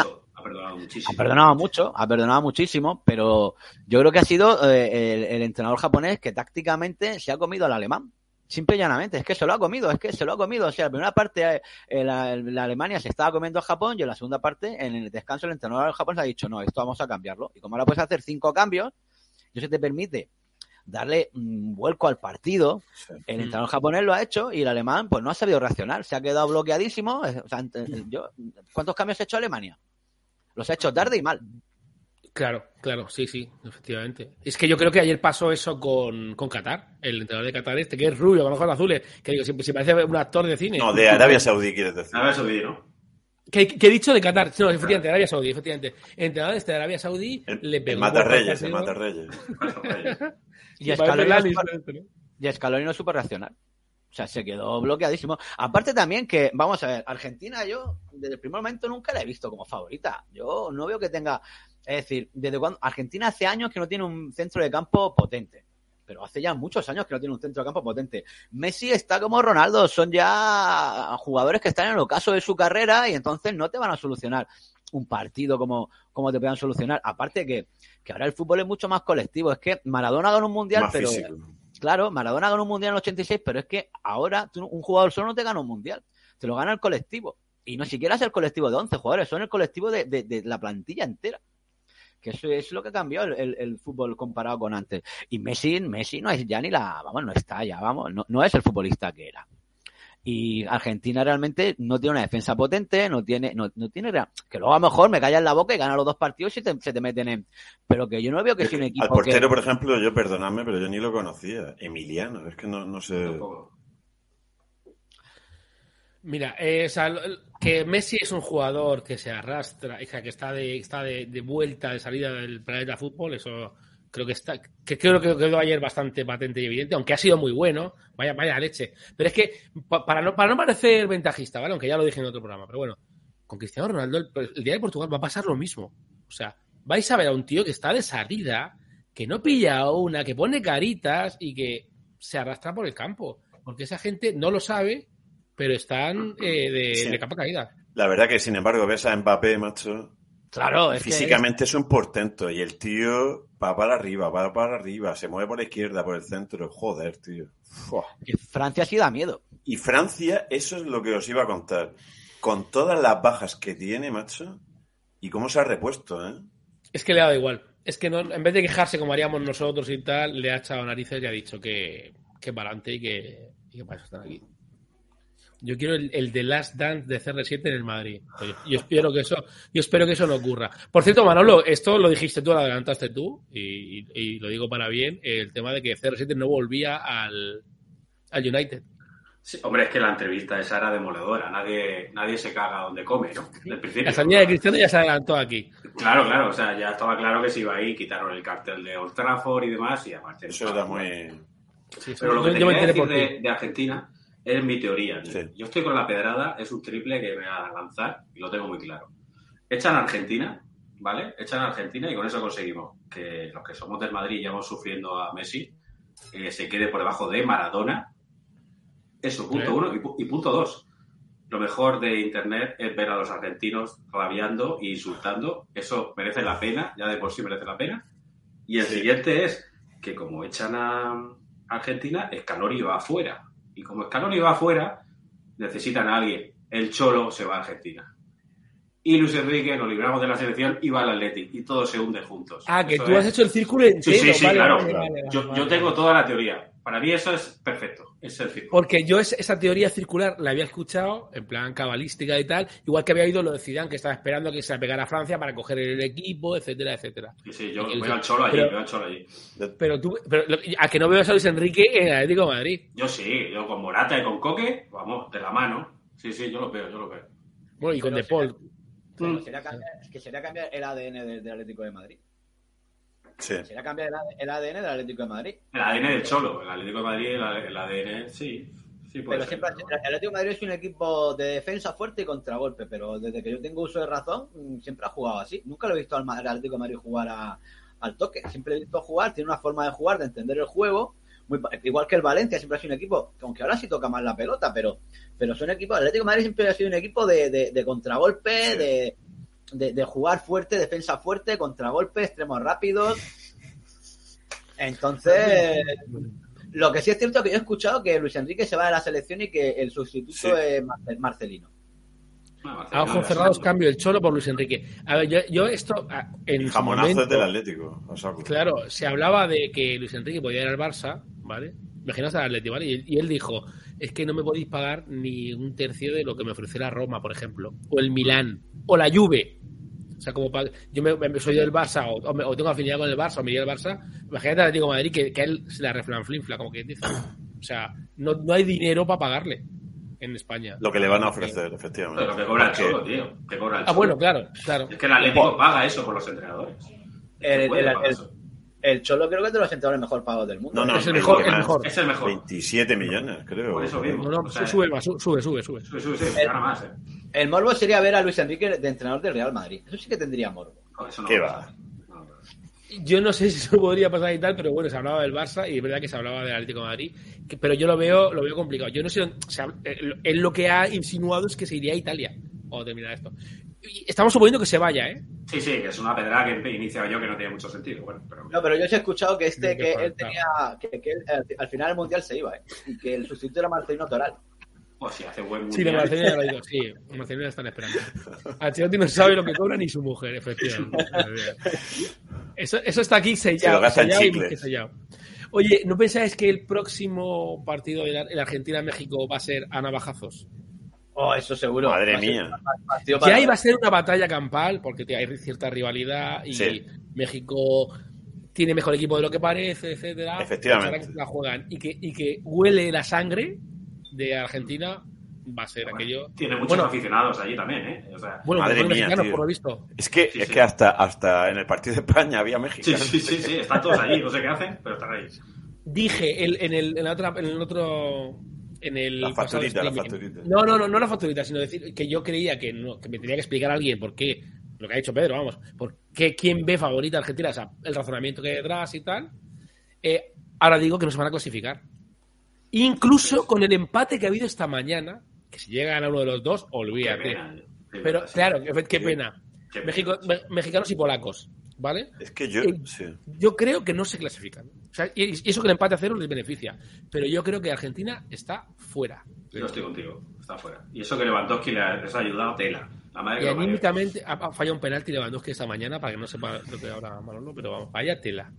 Alemania- perdonado muchísimo. ha perdonado mucho, ha perdonado muchísimo, pero yo creo que ha sido eh, el, el entrenador japonés que tácticamente se ha comido al alemán. Simple y llanamente, es que se lo ha comido, es que se lo ha comido. O sea, la primera parte eh, eh, la, la Alemania se estaba comiendo a Japón y en la segunda parte, en el descanso, el entrenador japonés ha dicho, no, esto vamos a cambiarlo. Y como ahora puedes hacer cinco cambios, y eso te permite darle un vuelco al partido, el entrenador japonés lo ha hecho y el alemán pues no ha sabido reaccionar, se ha quedado bloqueadísimo. o sea, ante- yo, ¿Cuántos cambios ha hecho Alemania? Los ha hecho tarde y mal. Claro, claro, sí, sí, efectivamente. Es que yo creo que ayer pasó eso con, con Qatar, el entrenador de Qatar este, que es rubio, con ojos azules, que digo, si, si parece un actor de cine. No, de Arabia Saudí, quieres decir. Arabia Saudí, ¿no? ¿Qué, qué he dicho de Qatar? No, efectivamente, Arabia Saudí, efectivamente. El entrenador este de Arabia Saudí le pegó. El Mata Reyes, el. Mata Reyes. Y Sí, Scaloni, parece no Lali, supo, ¿no? Sea, se quedó bloqueadísimo. Aparte también que, vamos a ver, Argentina yo desde el primer momento nunca la he visto como favorita. Yo no veo que tenga, es decir, desde cuando Argentina hace años que no tiene un centro de campo potente. Pero hace ya muchos años que no tiene un centro de campo potente. Messi está como Ronaldo, son ya jugadores que están en el ocaso de su carrera y entonces no te van a solucionar un partido como, como te puedan solucionar. Aparte que, que ahora el fútbol es mucho más colectivo. Es que Maradona ganó un mundial, Más pero físico. Claro, Maradona ganó un mundial en el 86, pero es que ahora un jugador solo no te gana un mundial, te lo gana el colectivo. Y no siquiera es el colectivo de 11 jugadores, son el colectivo de, la plantilla entera. Que eso es lo que el, el- el fútbol comparado con antes. Y Messi, Messi no es ya ni la, vamos, no está ya, vamos, no, no es el futbolista que era. Y Argentina realmente no tiene una defensa potente, no tiene, no, no tiene, que luego a lo mejor me callas la boca y gana los dos partidos y te- se te meten en, pero que yo no veo que sea un equipo Al portero, que, por ejemplo, yo perdonadme, pero yo ni lo conocía. Emiliano, es que no, no sé. Mira, eh, o sea, que Messi es un jugador que se arrastra, o sea, que está de, está de, de vuelta, de salida del planeta fútbol, eso creo que está, que creo que quedó ayer bastante patente y evidente, aunque ha sido muy bueno, vaya, vaya leche. Pero es que, pa- para no, para no parecer ventajista, ¿vale? Aunque ya lo dije en otro programa, pero bueno, con Cristiano Ronaldo, el, el día de Portugal va a pasar lo mismo. O sea, vais a ver a un tío que está de salida, que no pilla una, que pone caritas y que se arrastra por el campo. Porque esa gente no lo sabe, pero están eh, de, Sí. de capa caída. La verdad que, sin embargo, ves a Mbappé, macho. Claro, es que físicamente es un portento. Y el tío va para arriba, va para arriba, se mueve por la izquierda, por el centro. Joder, tío. Fua. Francia sí da miedo. Y Francia, eso es lo que os iba a contar. Con todas las bajas que tiene, macho, y cómo se ha repuesto, ¿eh? Es que le ha dado igual. Es que no, en vez de quejarse como haríamos nosotros y tal, le ha echado narices y ha dicho que, que para adelante y que, y que para eso están aquí. Yo quiero el, el de Last Dance de CR7 en el Madrid. Yo espero que eso, yo espero que eso no ocurra. Por cierto, Manolo, esto lo dijiste tú, lo adelantaste tú, y, y- y lo digo para bien, el tema de que CR7 no volvía al, al United. Sí, hombre, es que la entrevista esa era demoledora. Nadie, nadie se caga donde come, ¿no? Del principio. La salida de Cristiano ya se adelantó aquí. Claro, claro. O sea, ya estaba claro que se iba ahí, quitaron el cartel de Old Trafford y demás, y aparte. Eso era muy. Pero lo que Yo- te yo me decir por de, de Argentina es mi teoría. Sí. Yo estoy con la pedrada, es un triple que me va a lanzar y lo tengo muy claro. Echan a Argentina, ¿vale? Echan a Argentina y con eso conseguimos que los que somos del Madrid y llevamos sufriendo a Messi eh, se quede por debajo de Maradona. Eso, punto Sí. uno. Y punto dos. Lo mejor de Internet es ver a los argentinos rabiando e insultando. Eso merece la pena, ya de por sí merece la pena. Y el siguiente es que como echan a Argentina, Scaloni va afuera. Y como Scaloni va afuera, necesitan a alguien. El Cholo se va a Argentina. Y Luis Enrique, nos libramos de la selección y va al Athletic. Y todos se hunden juntos. Ah, que Eso tú es- has hecho el círculo entero. Sí, sí, sí, Vale, claro. vale, vale, yo, vale. yo tengo toda la teoría. Para mí eso es perfecto. Es el círculo. Porque yo es- esa teoría circular la había escuchado en plan cabalística y tal, igual que había oído lo de Zidane, que estaba esperando que se pegara a Francia para coger el equipo, etcétera, etcétera. Sí, sí, yo Y- veo al Cholo allí, al Cholo allí. Pero tú, pero lo- a que no veo a Luis Enrique en el Atlético de Madrid. Yo sí, yo con Morata y con Coque, vamos, de la mano. Sí, sí, yo lo veo, yo lo veo. Bueno, y con De Paul. Sería cambiar, es que sería cambiar el ADN del, del Atlético de Madrid. Sí. Sería cambiar el, AD el ADN del Atlético de Madrid. El ADN del Cholo, el Atlético de Madrid, el, ADN, sí. Sí, puede Pero ser. siempre, el Atlético de Madrid es un equipo de defensa fuerte y contragolpe, pero desde que yo tengo uso de razón, mm, siempre ha jugado así. Nunca lo he visto al, Atlético de Madrid jugar a- al toque. Siempre he visto jugar, tiene una forma de jugar, de entender el juego. Muy, igual que el Valencia, siempre ha sido un equipo, que aunque ahora sí toca más la pelota, pero, pero son equipos. El Atlético de Madrid siempre ha sido un equipo de, de- de contragolpe, de, de, de jugar fuerte, defensa fuerte, contragolpe, extremos rápidos. Entonces, lo que sí es cierto que yo he escuchado que Luis Enrique se va de la selección y que el sustituto Sí. es Marce- Marcelino. A ojos cerrados cambio el Cholo por Luis Enrique. A ver, yo, yo esto ah, en su Jamonazos momento, del Atlético. Claro, se hablaba de que Luis Enrique podía ir al Barça, ¿vale? Imaginaos al Atlético, ¿vale? Y, y él dijo, es que no me podéis pagar ni un tercio de lo que me ofreció la Roma, por ejemplo, o el Milán, o la Juve. O sea, como pa- yo me, me- soy del Barça o, o me- o tengo afinidad con el Barça o me iría al Barça, imagínate al Atlético de Madrid que, que a él se la reflanflinfla, como que dice. O sea, no, no hay dinero para pagarle en España. Lo que le van a ofrecer, efectivamente. Pero que cobra el tío. Que cobra el Ah, Cholo. bueno, claro, claro. Es que el Atlético paga eso por los entrenadores. El, el-. El Cholo creo que es de los entrenadores mejor pagados del mundo. No, no, Es el mejor, el mejor. Es el mejor. 27 millones, creo. Por eso mismo. No, no, O sea, sube más, su- sube, sube, sube. Sí, sí, gana más, ¿eh? El morbo sería ver a Luis Enrique de entrenador del Real Madrid. Eso sí que tendría morbo. No, eso no ¿Qué va. Yo no sé si eso podría pasar y tal, pero bueno, se hablaba del Barça y es verdad que se hablaba del Atlético de Madrid, que- pero yo lo veo, lo veo complicado. Yo no sé, o sea, él él lo que ha insinuado es que se iría a Italia o terminar esto. Estamos suponiendo que se vaya, ¿eh? Sí, sí, que es una pedra que inicia yo que no tiene mucho sentido. Bueno, pero No, pero yo sí he escuchado que este, que él tenía, que, que él, al, al final del mundial se iba, ¿eh? Y que el sustituto era Marcelino Toral. o si hace buen Sí, de mundial. Marcelino ya lo digo, sí, de Marcelino ya están esperando. Ancelotti no sabe lo que cobra ni su mujer, efectivamente. Eso, eso está aquí Se lo sellado, sellado y que sellado. Oye, ¿no pensáis que el próximo partido de la, en Argentina-México va a ser a navajazos? Oh, eso seguro. Madre mía. un partido Ya para- iba a ser una batalla campal, porque hay cierta rivalidad y Sí. México tiene mejor equipo de lo que parece, etcétera. Efectivamente. Que la juegan y que, y que huele la sangre de Argentina, va a ser aquello. Tiene muchos Bueno, aficionados allí también, ¿eh? O sea, bueno, Madre mía, mexicanos, tío. por lo visto. Es que, Sí, es sí. que hasta, hasta en el partido de España había México. sí, sí, sí, sí, están todos allí, no sé qué hacen, pero están ahí. Dije el- en, el, en, la otra, en el otro. En el La pasado facturita, la facturita. No, no, no, no la facturita, sino decir que yo creía que, no, que me tenía que explicar a alguien por qué, lo que ha dicho Pedro, vamos, por qué, quién ve favorita a Argentina, o sea, el razonamiento que hay detrás y tal. Eh, ahora digo que no se van a clasificar. Incluso con el empate que ha habido esta mañana, que si llegan a uno de los dos, Qué olvídate. pena, qué Pero pena, claro, qué, qué pena. Qué pena. México, me- mexicanos y polacos, ¿vale? Es que yo. Eh, Sí. Yo creo que no se clasifican. O sea, y y eso que el empate a cero les beneficia. Pero yo creo que Argentina está fuera. Yo estoy contigo, está fuera. Y eso que Lewandowski le ha- les ha ayudado tela. La madre Y anímicamente ha, ha fallado un penalti Lewandowski esta mañana para que no sepa lo que ahora Manolo, pero vamos, vaya tela.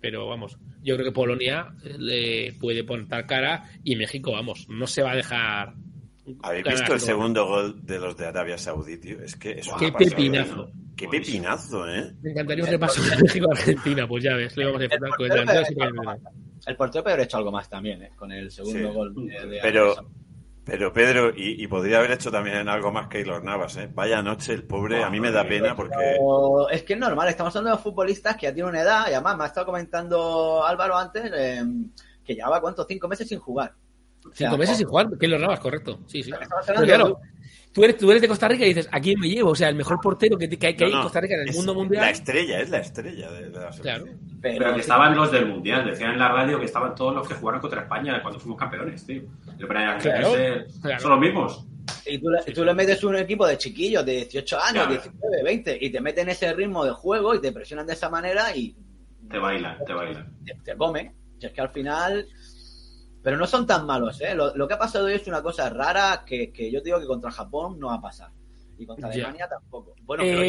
Pero vamos, yo creo que Polonia eh, le puede poner cara y México, vamos, no se va a dejar. ¿Habéis visto el segundo gol de los de Arabia Saudí, tío? Es que es Qué pepinazo. Qué pepinazo, ¿eh? Me encantaría un repaso de México-Argentina, pues ya ves, le vamos a disfrutar con el delantero, El portero puede haber hecho algo más también, ¿eh? Con el segundo Sí. gol de, de Pero, pero Pedro, y, y podría haber hecho también algo más que Keylor Navas, ¿eh? Vaya noche, el pobre, a mí me da pena porque... Es que es normal, estamos hablando de futbolistas que ya tienen una edad, y además me ha estado comentando Álvaro antes eh, que llevaba, ¿cuánto? Cinco meses sin jugar. O sea, Cinco meses sin jugar, que lo Navas, correcto. Sí, sí. Estamos Pero hablando claro, tú eres, tú eres de Costa Rica y dices, ¿a quién me llevo? O sea, el mejor portero que, que hay, que hay No, en no, Costa Rica en el es mundo La mundial. estrella, es la estrella de, de la Claro. Pero que estaban los del Mundial, decían en la radio que estaban todos los que jugaron contra España cuando fuimos campeones, tío. Brian Claro, Ese- claro. son los mismos. Y tú, le- y tú le metes un equipo de chiquillos de 18 años, Claro. 19, 20, y te meten ese ritmo de juego y te presionan de esa manera y Te bailan, te bailan. te, te come. Y es que al final. Pero no son tan malos, ¿eh? Lo, lo que ha pasado hoy es una cosa rara que, que yo digo que contra Japón no va a pasar. Y contra. Alemania tampoco. Bueno, Eh, pero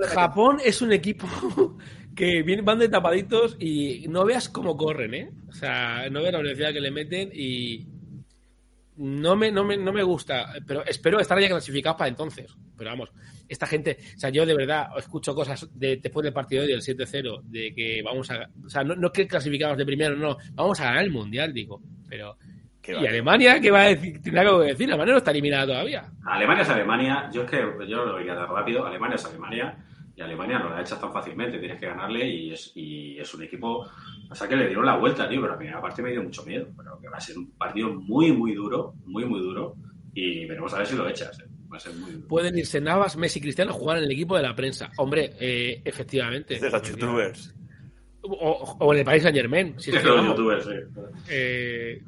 le meten- Japón es un equipo que vienen, van de tapaditos y no veas cómo corren, ¿eh? O sea, no veas la velocidad que le meten y no me, no me, no me gusta, pero espero estar ya clasificados para entonces. Pero vamos, esta gente, o sea, yo de verdad escucho cosas de, después del partido de hoy, del 7-0, de que vamos a, o sea, no, no que clasificamos de primero, no, vamos a ganar el mundial, digo, pero. Qué Y vale. Alemania, ¿qué va a decir? Tendrá algo que decir, Alemania no está eliminada todavía. Alemania es Alemania. Yo es que yo lo voy a dar rápido. Alemania es Alemania. Y Alemania no la echas tan fácilmente. Tienes que ganarle y es, y es un equipo. O sea que le dieron la vuelta, tío. Pero a mí aparte me dio mucho miedo. Pero que va a ser un partido muy, muy duro. Muy, muy duro. Y veremos a ver si lo echas. eh. Va a ser muy duro. Pueden irse Navas, Messi y Cristiano a jugar en el equipo de la prensa. Hombre, eh, efectivamente. De los youtubers. O, o en el país Saint Germain. Si es que los youtubers, sí. eh,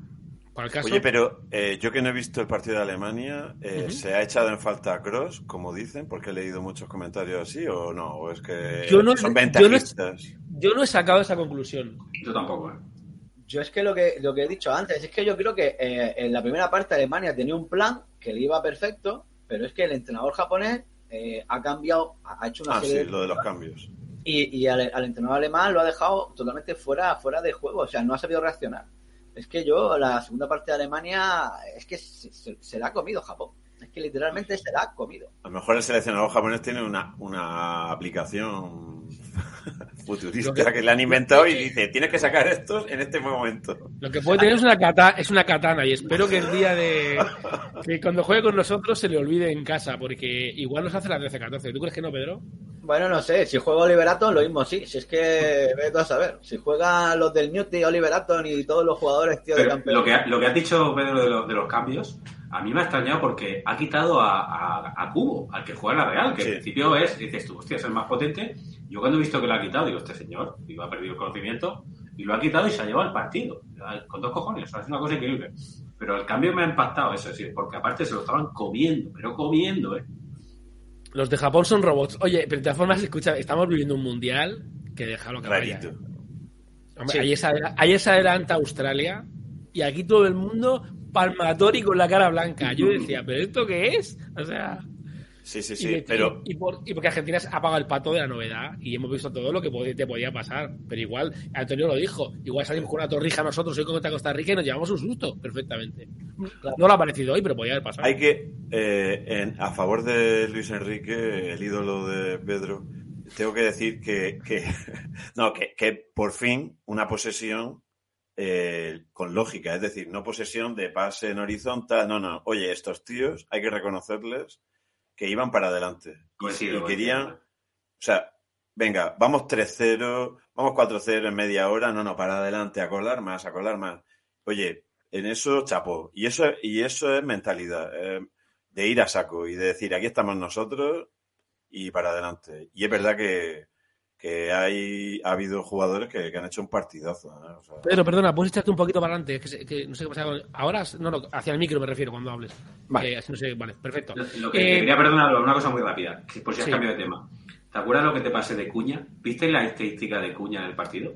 para el caso. Oye, pero eh, yo que no he visto el partido de Alemania, eh. ¿se ha echado en falta a Cross, como dicen? Porque he leído muchos comentarios así, o no, o es que Yo no- son yo no- ventajistas. Yo no he sacado esa conclusión. Yo tampoco, ¿eh? Yo es que lo que lo que he dicho antes, es que yo creo que eh, en la primera parte Alemania tenía un plan que le iba perfecto, pero es que el entrenador japonés eh, ha cambiado, ha ha hecho una Ah, serie sí, de lo de los cambios. Y, y al, entrenador alemán lo ha dejado totalmente fuera, fuera de juego, o sea, no ha sabido reaccionar. Es que yo, la segunda parte de Alemania, es que se, se- se la ha comido Japón. Es que literalmente se la ha comido. A lo mejor el seleccionador japonés tiene una, una aplicación futurista que le han inventado y dice, tienes que sacar estos en este momento. Lo que puede tener es una, kata- es una katana y espero que el día de. que cuando juegue con nosotros se le olvide en casa, porque igual nos hace la 13-14. ¿Tú crees que no, Pedro? Bueno, no sé, si juega Oliver Atom, lo mismo sí. Si es que, ve tú a saber. Si juegan los del Newty, Oliver Atom y todos los jugadores, tío, de campeón. lo que, lo que has dicho, Pedro, de, los- de los cambios, a mí me ha extrañado porque ha quitado a, a- a Cubo, al que juega en la Real, que Sí. al principio es, dices tú, hostia, es el más potente. Yo cuando he visto que lo ha quitado, digo, este señor, digo, ha perdido el conocimiento, y lo ha quitado y se ha llevado el partido, con dos cojones, o sea, es una cosa increíble. Pero el cambio me ha impactado, eso sí, porque aparte se lo estaban comiendo, pero comiendo, ¿eh? Los de Japón son robots. Oye, pero de todas formas, escucha, estamos viviendo un mundial que déjalo que vaya. Hombre, Sí. ayer se adelanta Australia y aquí todo el mundo palmatori con la cara blanca. Yo decía, ¿pero esto qué es? O sea. Sí, sí, y sí, de- pero y, y por- y porque Argentina ha pagado el pato de la novedad y hemos visto todo lo que te podía pasar. Pero igual, Antonio lo dijo, igual salimos con una torrija nosotros hoy contra Costa Rica y nos llevamos un susto perfectamente. No lo ha parecido hoy, pero podía haber pasado. hay que, eh, en- a favor de Luis Enrique, el ídolo de Pedro, tengo que decir que, que no, que, que por fin una posesión eh, con lógica, es decir, no posesión de pase en horizontal, no, no, oye, estos tíos hay que reconocerles que iban para adelante y, Coincido, y querían, coincido. o sea, venga, vamos 3-0, vamos 4-0 en media hora, no, no, para adelante, a colar más, a colar más. Oye, en eso chapó. Y eso, y eso es mentalidad, eh, de ir a saco y de decir, aquí estamos nosotros y para adelante. Y es verdad que, que hay, ha habido jugadores que, que han hecho un partidazo. ¿eh? O sea, Pedro, perdona, puedes echarte un poquito para adelante. Es que, se- que no sé qué pasa. con- Ahora, no, no, hacia el micro me refiero cuando hables. Vale. Eh, así no sé, vale, perfecto. Lo, lo que Eh, quería perdonar, una cosa muy rápida, por si has Sí. cambiado de tema. ¿Te acuerdas lo que te pasé de Cuña? ¿Viste la estadística de Cuña en el partido?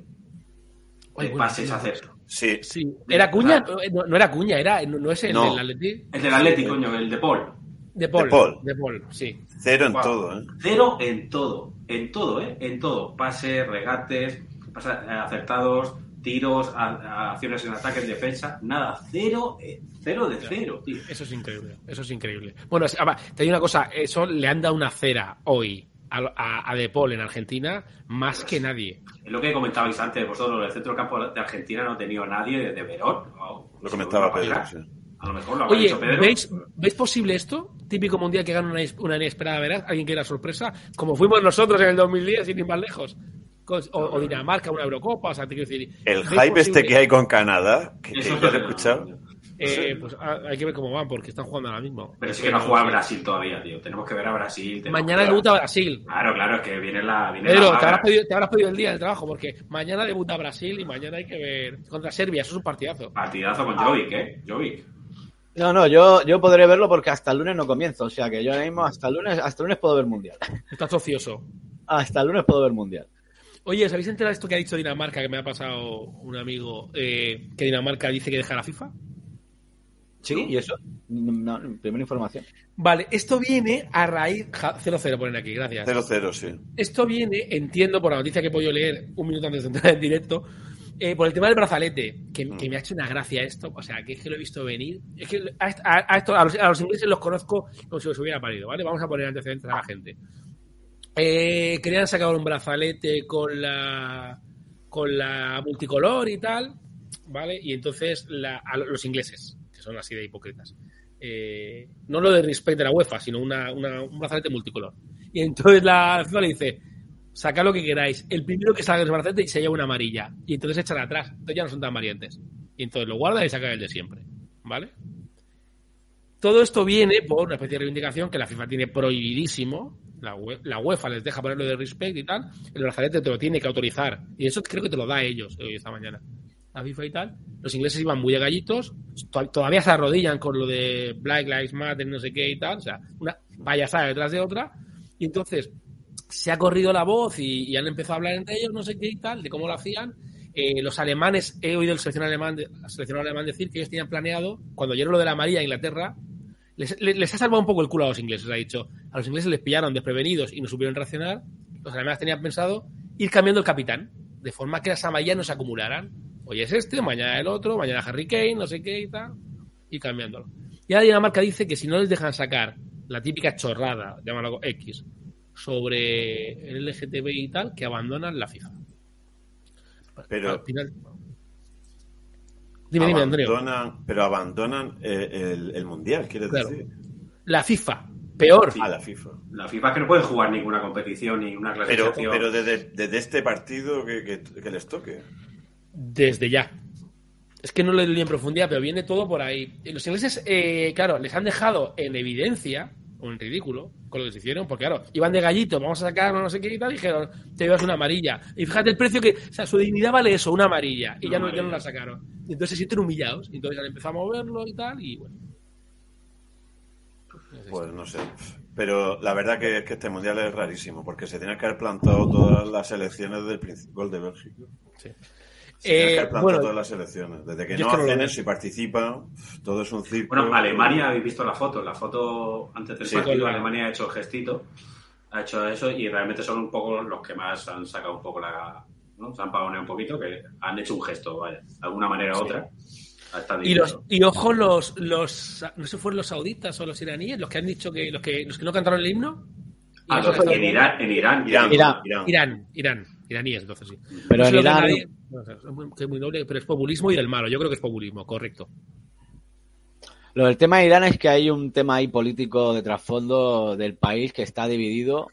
Ay, De bueno, pases sí, cero. sí, Sí, ¿era Cuña? No, no era Cuña, era, no, no es el No. del Atleti. El del Atlético, coño, el de Paul. De Paul. De Paul. De Paul, sí. cero en Wow. todo. ¿eh? Cero en todo, en todo, ¿eh? En todo. Pases, regates, eh, acertados, tiros, a- a- acciones en ataque, en defensa, nada. Cero, eh, cero de cero, tío. Eso es increíble, eso es increíble. Bueno, ah, te digo una cosa, eso le han dado una cera hoy a, De Paul en Argentina más que nadie. Es lo que comentabais antes, vosotros, el centro del campo de Argentina no ha tenido nadie de, de Verón. Wow. Lo comentaba Pedro. sí. A lo mejor lo habrá Oye, dicho Pedro. ¿veis, ¿veis posible esto? Típico mundial que gana una, una inesperada veraz, alguien que era sorpresa, como fuimos nosotros en el 2010, sin ir más lejos. O, o Dinamarca, una Eurocopa, o sea, te quiero decir. El ¿veis hype este que hay con Canadá, que, que Eso he verdad. escuchado. Eh, pues ah, hay que ver cómo van, porque están jugando ahora mismo. Pero sí que no ha jugado a Brasil todavía, tío. Tenemos que ver a Brasil. Mañana que ver a- debuta Brasil. Claro, claro, es que viene la. Viene Pedro, la te habrás, vaga. pedido, te habrás pedido el día del trabajo, porque mañana debuta Brasil y mañana hay que ver contra Serbia. Eso es un partidazo. Partidazo con Jovic, ¿eh? Jovic. No, no, yo, yo podré verlo porque hasta el lunes no comienzo. O sea que yo ahora mismo hasta el lunes, hasta el lunes puedo ver mundial. Estás ocioso. Hasta el lunes puedo ver mundial. Oye, ¿os habéis enterado de esto que ha dicho Dinamarca, que me ha pasado un amigo, eh, que Dinamarca dice que deja la FIFA? Sí, y eso. No, no, primera información. Vale, esto viene a raíz... ja, 0-0 ponen aquí, gracias. 0-0, sí. Esto viene, entiendo, por la noticia que he podido leer un minuto antes de entrar en directo, eh, por el tema del brazalete, que, que me ha hecho una gracia esto, o sea, que es que lo he visto venir. Es que a, a- a esto- a los, ingleses los conozco como si los hubiera parido, ¿vale? Vamos a poner antecedentes a la gente. Eh, querían sacar un brazalete con la con la multicolor y tal, ¿vale? Y entonces la- a lo- los ingleses, que son así de hipócritas, eh, no lo de respect de la UEFA, sino una, una- un brazalete multicolor. Y entonces la FIFA le dice, sacad lo que queráis, el primero que salga el brazalete y se lleva una amarilla. Y entonces echan atrás, entonces ya no son tan variantes. Y entonces lo guardan y sacan el de siempre, ¿vale? Todo esto viene por una especie de reivindicación que la FIFA tiene prohibidísimo. La, la UEFA les deja ponerlo de respect y tal. El brazalete te lo tiene que autorizar. Y eso creo que te lo da ellos hoy esta mañana. La FIFA y tal. Los ingleses iban muy de gallitos. to- Todavía se arrodillan con lo de Black Lives Matter, no sé qué y tal. O sea, una payasada detrás de otra. Y entonces se ha corrido la voz y, y han empezado a hablar entre ellos, no sé qué y tal, de cómo lo hacían. Eh, los alemanes, he oído el seleccionador alemán, al seleccionador alemán decir que ellos tenían planeado, cuando oyeron lo de la amarilla a Inglaterra, les, les- les ha salvado un poco el culo a los ingleses, ha dicho. A los ingleses les pillaron desprevenidos y no supieron reaccionar. Los alemanes tenían pensado ir cambiando el capitán, de forma que las amarillas no se acumularan. Hoy es este, mañana el otro, mañana Harry Kane, no sé qué y tal, y cambiándolo. Y ahora Dinamarca dice que si no les dejan sacar la típica chorrada, llámalo X, sobre el LGTB y tal, que abandonan la FIFA. Pero Al final- Dime, dime, Antonio. abandonan, pero abandonan eh, el, el mundial, quieres Claro. decir. La FIFA, peor. A la FIFA. La FIFA es que no puede jugar ninguna competición ni una Pero, clasificación. pero desde, desde este partido que, que- que les toque. Desde ya. Es que no lo he leído en profundidad, pero viene todo por ahí. Los ingleses, eh, claro, les han dejado en evidencia, o en ridículo, con lo que se hicieron, porque claro, iban de gallito, vamos a sacar no sé qué y tal, y dijeron, te llevas una amarilla. Y fíjate el precio que, o sea, su dignidad vale eso, una amarilla, y ya no, ya no la sacaron. Y entonces se sienten humillados, y entonces han empezado a moverlo y tal, y bueno. Pues no sé. Pero la verdad que es que este mundial es rarísimo, porque se tienen que haber plantado todas las elecciones desde el princi- gol de Bélgica. Sí. Que Eh, bueno, todas las elecciones. Desde que no hacen eso y participan, todo es un circo. Bueno, Alemania, habéis visto la foto. La foto antes del Sí, partido, Alemania ha hecho el gestito, ha hecho eso y realmente son un poco los que más han sacado un poco la. ¿no? Se han pavoneado un poquito, que han hecho un gesto, vaya, de alguna manera u Sí. otra. Y, los, y ojo, los, los, no sé si fueron los sauditas o los iraníes, los que han dicho que los que, los que no cantaron el himno. Ah, eso no, fue lo en Irán, en Irán, Irán, Irán. Irán, Irán, iraníes, entonces sí. Pero No en Irán- nadie- es muy, que es muy noble, pero es populismo y del malo. Yo creo que es populismo, correcto. Lo del tema de Irán es que hay un tema ahí político de trasfondo del país que está dividido,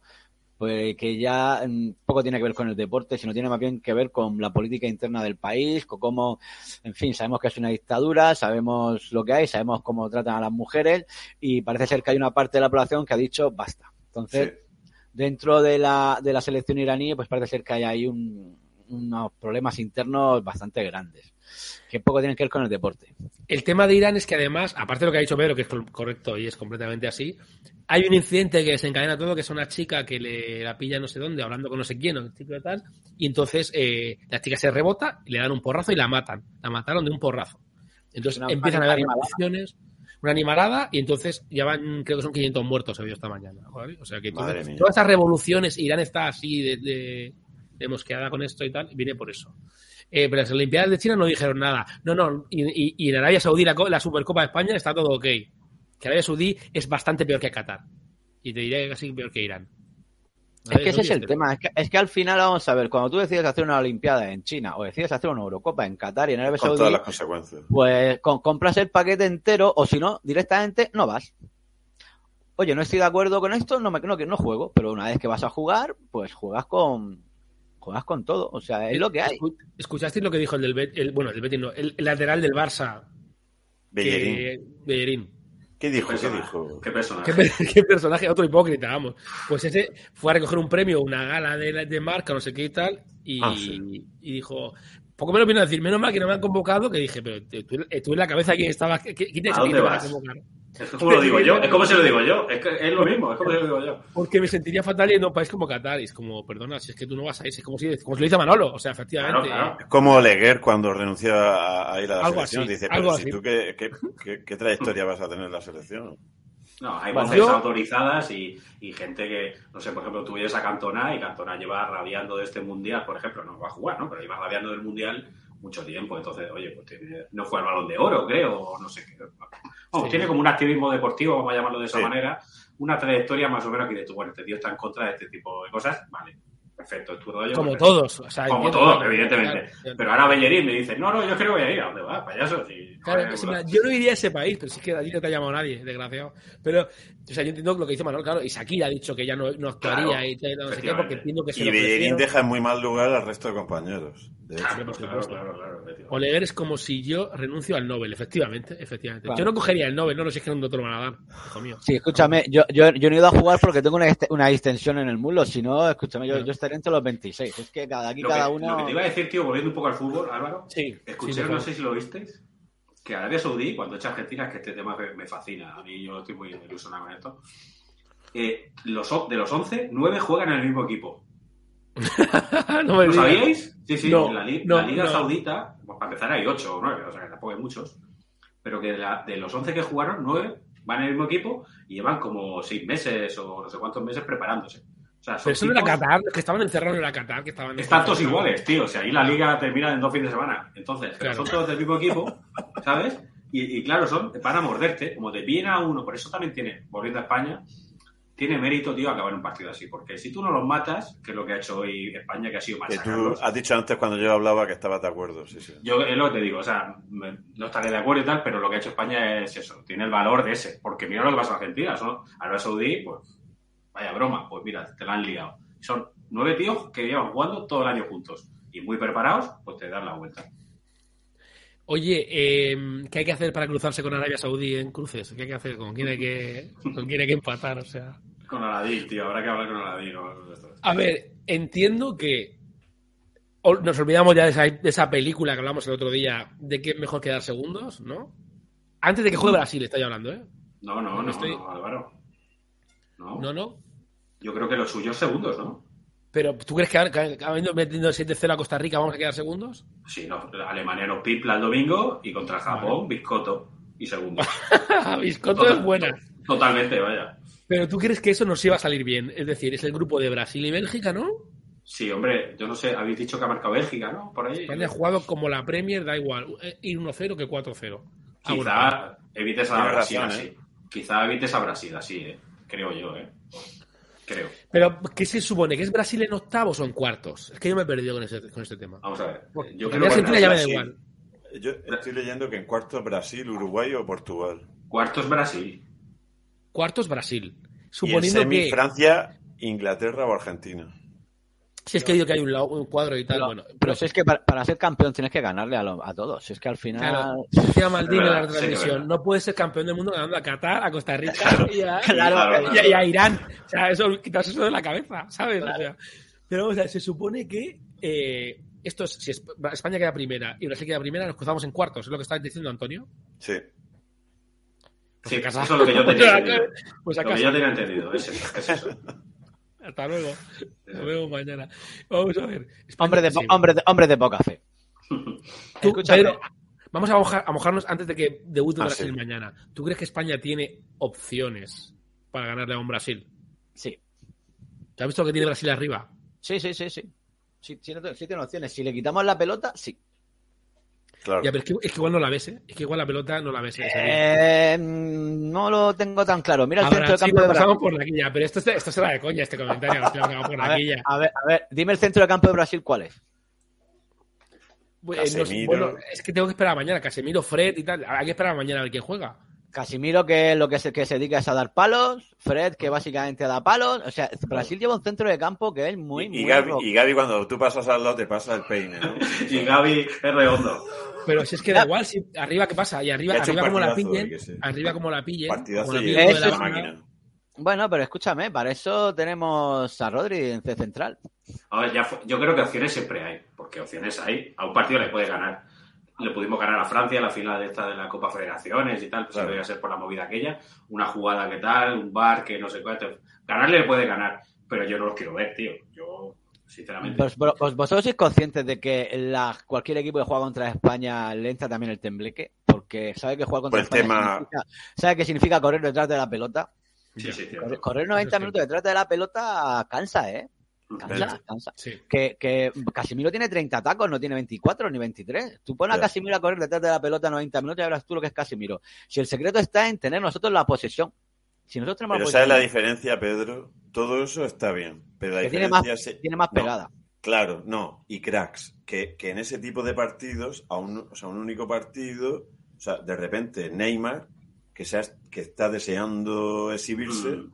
pues que ya mm, poco tiene que ver con el deporte, sino tiene más bien que ver con la política interna del país, con cómo, en fin, sabemos que es una dictadura, sabemos lo que hay, sabemos cómo tratan a las mujeres y parece ser que hay una parte de la población que ha dicho basta. Entonces, dentro de la, de la selección iraní, pues parece ser que hay ahí un- unos problemas internos bastante grandes, que poco tienen que ver con el deporte. El tema de Irán es que además, aparte de lo que ha dicho Pedro, que es cor- correcto y es completamente así, hay un incidente que desencadena todo, que es una chica que le la pilla no sé dónde, hablando con no sé quién, o de tal, y entonces eh, la chica se rebota, le dan un porrazo y la matan. La mataron de un porrazo. Entonces empiezan a haber revoluciones, una animalada, y entonces ya van, creo que son 500 muertos, se vio esta mañana. ¿vale? O sea que todas estas revoluciones, Irán está así de, de, de mosqueada con esto y tal, viene por eso. Eh, pero las Olimpiadas de China no dijeron nada. No, no, y, y- y en Arabia Saudí la, la Supercopa de España está todo ok. Que Arabia Saudí es bastante peor que Qatar. Y te diré que casi peor que Irán. Es que ese es el tema, es que, es que al final vamos a ver, cuando tú decides hacer una Olimpiada en China o decides hacer una Eurocopa en Qatar y en Arabia Con Saudí, todas las consecuencias. pues con- compras el paquete entero o si no, directamente no vas. Oye, no estoy de acuerdo con esto, no, me, no, que no juego, pero una vez que vas a jugar, pues juegas con juegas con todo, o sea, es lo que hay. Escu- ¿Escuchasteis lo que dijo el del Bet- el, bueno, el Betis no, el, el lateral del Barça? Bellerín. que- Bellerín. ¿Qué dijo? ¿Qué Personaje. dijo? ¿Qué personaje? ¿Qué, per- qué personaje, otro hipócrita, vamos. Pues ese fue a recoger un premio, una gala de, de marca, no sé qué y tal, y, Ah, sí. y dijo, poco menos vino a decir, menos mal que no me han convocado, que dije, pero tú, eh, tú en la cabeza quién estaba, ¿Qui- quién te ¿A dónde te van a vas? convocar? Es como lo digo yo, es como se lo digo yo, es, que es lo mismo, es como se lo digo yo. Porque me sentiría fatal yendo a un país como Qatar, y es como, perdona, si es que tú no vas a ir, es como si, como si lo dice Manolo, o sea, efectivamente. Claro, claro. Es como Leguer cuando renunció a, a ir a la Algo selección. así, Dice, algo pero si así. tú qué, qué, qué- qué trayectoria vas a tener en la selección. No, hay voces yo- autorizadas y, y gente que, no sé, por ejemplo, tú vienes a Cantona y Cantona lleva rabiando de este mundial, por ejemplo, no va a jugar, ¿no? Pero lleva rabiando del mundial mucho tiempo. Entonces, oye, pues tiene- no fue al balón de oro, creo, o no sé qué. Sí. tiene como un activismo deportivo, vamos a llamarlo de esa Sí. manera, una trayectoria más o menos que de tú, bueno, este tío está en contra de este tipo de cosas, vale, perfecto, es tu rollo. Como perfecto. todos, o sea, Como todos, evidentemente. claro. Pero ahora Bellerín me dice, no, no, yo creo que voy a ir. ¿A dónde vas, payaso? Si- Claro, joder, es yo no iría a ese país, pero sí que allí no te ha llamado nadie, desgraciado. Pero, o sea, yo entiendo lo que dice Manuel, claro, y Shakira ha dicho que ya no, no actuaría Claro, y tal, no sé qué, porque entiendo que se Y lo Bellerín deja en muy mal lugar al resto de compañeros. De hecho. Por Claro, supuesto. claro, claro. Oleguer es como si yo renuncio al Nobel, efectivamente, efectivamente. Claro. Yo no cogería el Nobel, no, no sé que no te lo van a dar, hijo mío. Sí, escúchame, yo, yo, yo no he ido a jugar porque tengo una, una distensión en el muslo, si no, escúchame, yo, yo estaré entre los 26. Es que cada, aquí Lo cada que, uno... lo que te iba a decir, tío, volviendo un poco al fútbol, Álvaro, Sí, escuché, sí, no sé si lo visteis, que Arabia Saudí, cuando echa Argentina, es que este tema me, fascina, a mí yo estoy muy ilusionado con esto, eh, los, de los 11, 9 juegan en el mismo equipo. no me ¿Lo sabíais? Sí, sí, No, en la, li- no, la Liga no. Saudita, pues para empezar hay 8 o 9, o sea que tampoco hay muchos, pero que de, la- de los 11 que jugaron, 9 van en el mismo equipo y llevan como 6 meses o no sé cuántos meses preparándose. O sea, son Pero eso no era tipos- Qatar, que estaban encerrados no era Qatar, que estaban... Están todos iguales, tío. O sea, ahí la liga termina en dos fines de semana. Entonces, Claro. son todos del mismo equipo, ¿sabes? Y, y claro, son van a morderte, como te viene a uno. Por eso también tiene, volviendo a España, tiene mérito, tío, acabar un partido así. Porque si tú no los matas, que es lo que ha hecho hoy España, que ha sido Que tú has dicho antes cuando yo hablaba que estabas de acuerdo, sí, sí. yo es lo que te digo, o sea, me- no estaré de acuerdo y tal, pero lo que ha hecho España es eso, tiene el valor de ese. Porque mira lo que pasa en Argentina, son Arabia Saudí, pues vaya broma, pues mira, te la han liado. Son nueve tíos que llevan jugando todo el año juntos y muy preparados, pues te dan la vuelta. Oye, eh, ¿qué hay que hacer para cruzarse con Arabia Saudí en cruces? ¿Qué hay que hacer? ¿Con quién hay que, con quién hay que empatar? O sea. Con Aladín, tío, habrá que hablar con Aladín. A ver, entiendo que nos olvidamos ya de esa, de esa película que hablamos el otro día de que es mejor quedar segundos, ¿no? Antes de que juegue Brasil, estoy hablando, ¿eh? No, no, No no, estoy- no, Álvaro. No. No, no. Yo creo que los suyos segundos, ¿no? Pero ¿tú crees que, habiendo metiendo 7-0 a Costa Rica vamos a quedar segundos? Sí, no. Alemania nos pipla el domingo y contra Japón, Biscotto y segundo. Biscotto es buena. Totalmente, vaya. Pero ¿tú crees que eso nos iba a salir bien? Es decir, es el grupo de Brasil y Bélgica, ¿no? Sí, hombre, yo no sé, habéis dicho que ha marcado Bélgica, ¿no? Por ahí. España ha jugado como la Premier, da igual, eh, ir 1-0 que 4-0. Ah. Quizá evites a Brasil así. ¿eh? Quizá evites a Brasil así, ¿eh? Creo yo, ¿eh? Creo. Pero, ¿qué se supone? ¿Que es Brasil en octavos o en cuartos? Es que yo me he perdido con, ese, con este tema. Vamos a ver. Yo creo Argentina ya me da Brasil. igual. Yo estoy leyendo que en cuartos Brasil, Uruguay o Portugal. Cuartos Brasil. Cuartos Brasil. y en Suponiendo semi que... Francia, Inglaterra o Argentina. Si es que digo que hay un, cuadro y tal, Pero, bueno. pero si es que para, para ser campeón tienes que ganarle a, lo- a todos. Si es que al final. Claro, decía Maldini en la sí transmisión, no puedes ser campeón del mundo ganando a Qatar, a Costa Rica y, a, claro, y a- y a Irán. O sea, eso, quitas eso de la cabeza, ¿sabes? O sea, pero o sea, se supone que eh, esto es- si Esp- España queda primera y Brasil queda primera, nos cruzamos en cuartos, es lo que está diciendo Antonio. Sí. Sí, Pues eso a es lo que yo tenía Pues entendido. Pues lo que yo tenía entendido, es eso. Es eso. Hasta luego. Nos vemos mañana. Vamos a ver. España- Hombre de, hombre, de, hombre de poca fe. Tú. Pedro, vamos a, mojar- a mojarnos antes de que debute Ah, Brasil sí. mañana. ¿Tú crees que España tiene opciones para ganarle a un Brasil? Sí. ¿Te has visto que tiene Brasil arriba? Sí, sí, sí, sí. Sí, sí, sí tiene opciones. Si le quitamos la pelota, sí. Claro. Ya, pero es que, es que igual no la ves, ¿eh? Es que igual la pelota no la ves. Eh, no lo tengo tan claro. Mira el Ahora centro de sí, campo de nos pasamos Brasil. por la quilla, pero esto, es- esto será de coña, este comentario. por la A ver, a ver, a ver, dime el centro de campo de Brasil cuál es. Bueno, no sé, Casemiro. bueno, es que tengo que esperar a mañana. Casemiro, Fred y tal. Hay que esperar a mañana a ver quién juega. Casimiro, que lo que se, que se dedica es a dar palos. Fred, que básicamente da palos. O sea, Brasil lleva un centro de campo que es muy, Y, muy y Gaby, y Gaby, cuando tú pasas al lado, te pasa el peine, ¿no? Y Gaby es redondo. Pero si es que da igual, si arriba qué pasa, y arriba, arriba como la pillen, ser. arriba como la pillen, Partidazo como la pillen de la máquina. Bueno, pero escúchame, para eso tenemos a Rodri en C central. A ver, ya fue- yo creo que opciones siempre hay, porque opciones hay. A un partido le puede ganar. Le pudimos ganar a Francia en la final de esta de la Copa Federaciones y tal, pues Claro. podría ser por la movida aquella. Una jugada que tal, un bar que no sé cuánto. Ganarle le puede ganar, pero yo no los quiero ver, tío. Yo, sinceramente. Pues, vos- vos- vosotros sois conscientes de que la, cualquier equipo que juega contra España le entra también el tembleque, porque sabe que jugar contra el España tema- significa, sabe que significa correr detrás de la pelota. sí, sí, tío. Correr, correr 90 minutos detrás de la pelota cansa, ¿eh? Cansa, cansa. Sí. Que, que Casimiro tiene 30 tacos, no tiene 24 ni 23. Tú pones a. Casimiro a correr detrás de la pelota 90 minutos y verás tú lo que es Casimiro. Si el secreto está en tener nosotros la posesión. Si nosotros tenemos Pero la ¿sabes la diferencia, Pedro? Todo eso está bien. Pero la que tiene diferencia más, se- tiene más No, pegada. Claro, no. Y cracks. Que, que en ese tipo de partidos, a un, o sea, un único partido, o sea, de repente Neymar, que, sea, que está deseando exhibirse, Mm.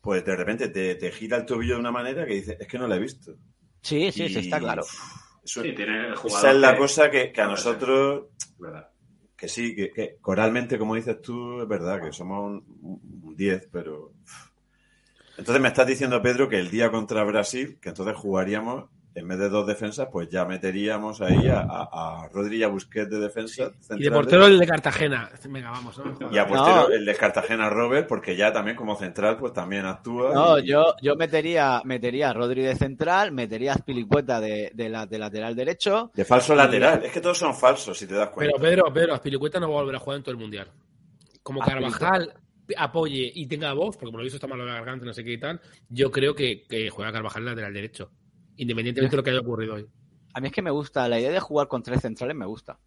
pues de repente te, te gira el tobillo de una manera que dices, es que no la he visto. Sí, sí, sí, está claro. Eso- Sí, tiene el jugador esa es la que- cosa que, que a nosotros, ¿Verdad? Que sí, que, coralmente, como dices tú, es verdad que somos un, un 10, pero... Entonces me estás diciendo, Pedro, que el día contra Brasil, que entonces jugaríamos, en vez de dos defensas, pues ya meteríamos ahí a, a, a Rodri y a Busquets de defensa. Y de portero el de Cartagena. Venga, vamos. ¿no? Y a portero No. el de Cartagena Robert, porque ya también como central, pues también actúa. No, y- yo, yo metería, metería a Rodri de central, metería a Spilicueta de, de, la, de lateral derecho. De falso Y- lateral. Es que todos son falsos, si te das cuenta. Pero Pedro, Pedro, Aspilicueta no va a volver a jugar en todo el mundial. Como Azpilicueta. Carvajal apoye y tenga voz, porque por lo visto está mal de la garganta, no sé qué y tal, yo creo que, que juega Carvajal lateral derecho. Independientemente de lo que haya ocurrido hoy. A mí es que me gusta, la idea de jugar con tres centrales me gusta.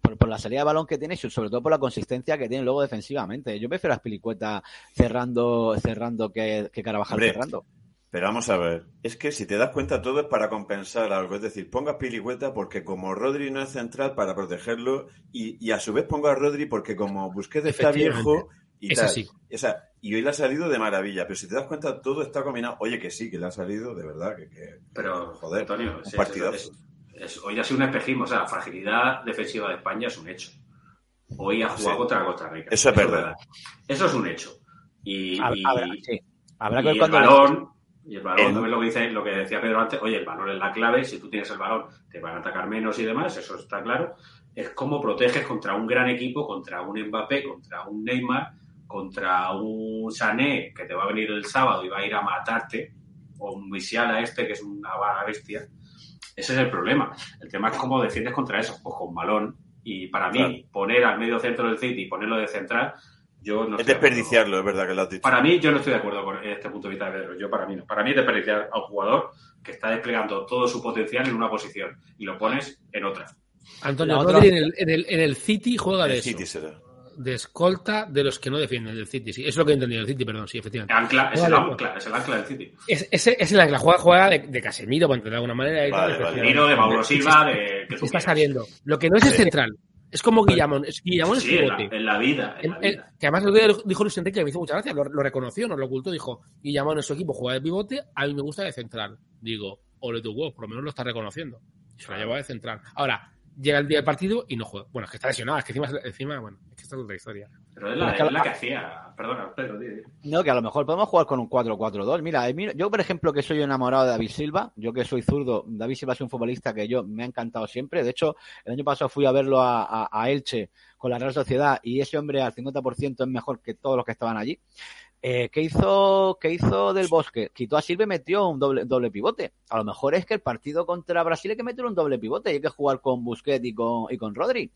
Por, por la salida de balón que tiene y sobre todo por la consistencia que tiene luego defensivamente. Yo prefiero a Spilicueta cerrando, cerrando que, que Hombre, cerrando. Pero vamos a ver, es que si te das cuenta todo es para compensar algo, es decir, pongas Pilicueta porque como Rodri no es central para protegerlo y, y a su vez pongo a Rodri porque como Busquets está viejo y Es tal. así. O sea, y hoy le ha salido de maravilla, pero si te das cuenta todo está combinado. Oye, que sí, que le ha salido de verdad, que, que- Pero, joder, Antonio, un es- partidazo. es- es- hoy ha sido un espejismo. O sea, la fragilidad defensiva de España es un hecho. Hoy ha jugado Sí. contra Costa Rica. Eso es verdad. Eso es un hecho. Y, Habrá- y- habrá- sí. Habrá y el cuando balón, y el balón El- también lo que dice, lo que decía Pedro antes, oye, el balón es la clave, si tú tienes el balón te van a atacar menos y demás, eso está claro. Es cómo proteges contra un gran equipo, contra un Mbappé, contra un Neymar, contra un Sané que te va a venir el sábado y va a ir a matarte, o un Musiala este que es una vaga bestia. Ese es el problema. El tema es cómo defiendes contra eso, pues con balón. Y para mí, Claro. poner al medio centro del City y ponerlo de central, yo no es estoy de acuerdo. desperdiciarlo, es verdad que lo has dicho. Para mí, yo no estoy de acuerdo con este punto de vista de Pedro. Yo, para mí, no. Para mí es desperdiciar a un jugador que está desplegando todo su potencial en una posición y lo pones en otra. Antonio Rodri en el, en, el, en el City juega de El eso. City será. De escolta de los que no defienden del City. Sí, eso es lo que he entendido del City, perdón, sí, efectivamente. Ancla, es, Vale, el pues. ancla, es el ancla del City. Es, ese es la, la juega, juega de, de Casemiro, entender de alguna manera. y Vale, tal, vale. efectivamente. Casemiro, de Mauro Silva, de que está saliendo. Lo que no es el central. Es como Guillamón. Es, Guillamón Sí, es en la, pivote. en la vida. En la El- el- vida. que además el otro día dijo Luis Enrique que me hizo mucha gracia, lo, lo reconoció, nos lo ocultó, dijo, Guillamón en su equipo juega de pivote, a mí me gusta de central. Digo, ole tu huevo, por lo menos lo está reconociendo. Se lo lleva de central. Ahora, llega el día del partido y no juega. Bueno, es que está lesionado, es que encima, encima bueno, es que esta es otra historia. Pero es la, Es que es la que hacía. Perdona, Pedro, di. No, que a lo mejor podemos jugar con un 4-4-2. Mira, eh, mira, yo, por ejemplo, que soy enamorado de David Silva, yo que soy zurdo, David Silva es un futbolista que yo me ha encantado siempre. De hecho, el año pasado fui a verlo a, a- a Elche con la Real Sociedad y ese hombre al 50% es mejor que todos los que estaban allí. Eh, ¿qué, hizo, ¿Qué hizo del Bosque? Quitó a Silva y metió un doble, doble pivote. A lo mejor es que el partido contra Brasil hay que meter un doble pivote y hay que jugar con Busquets y con, y con Rodri.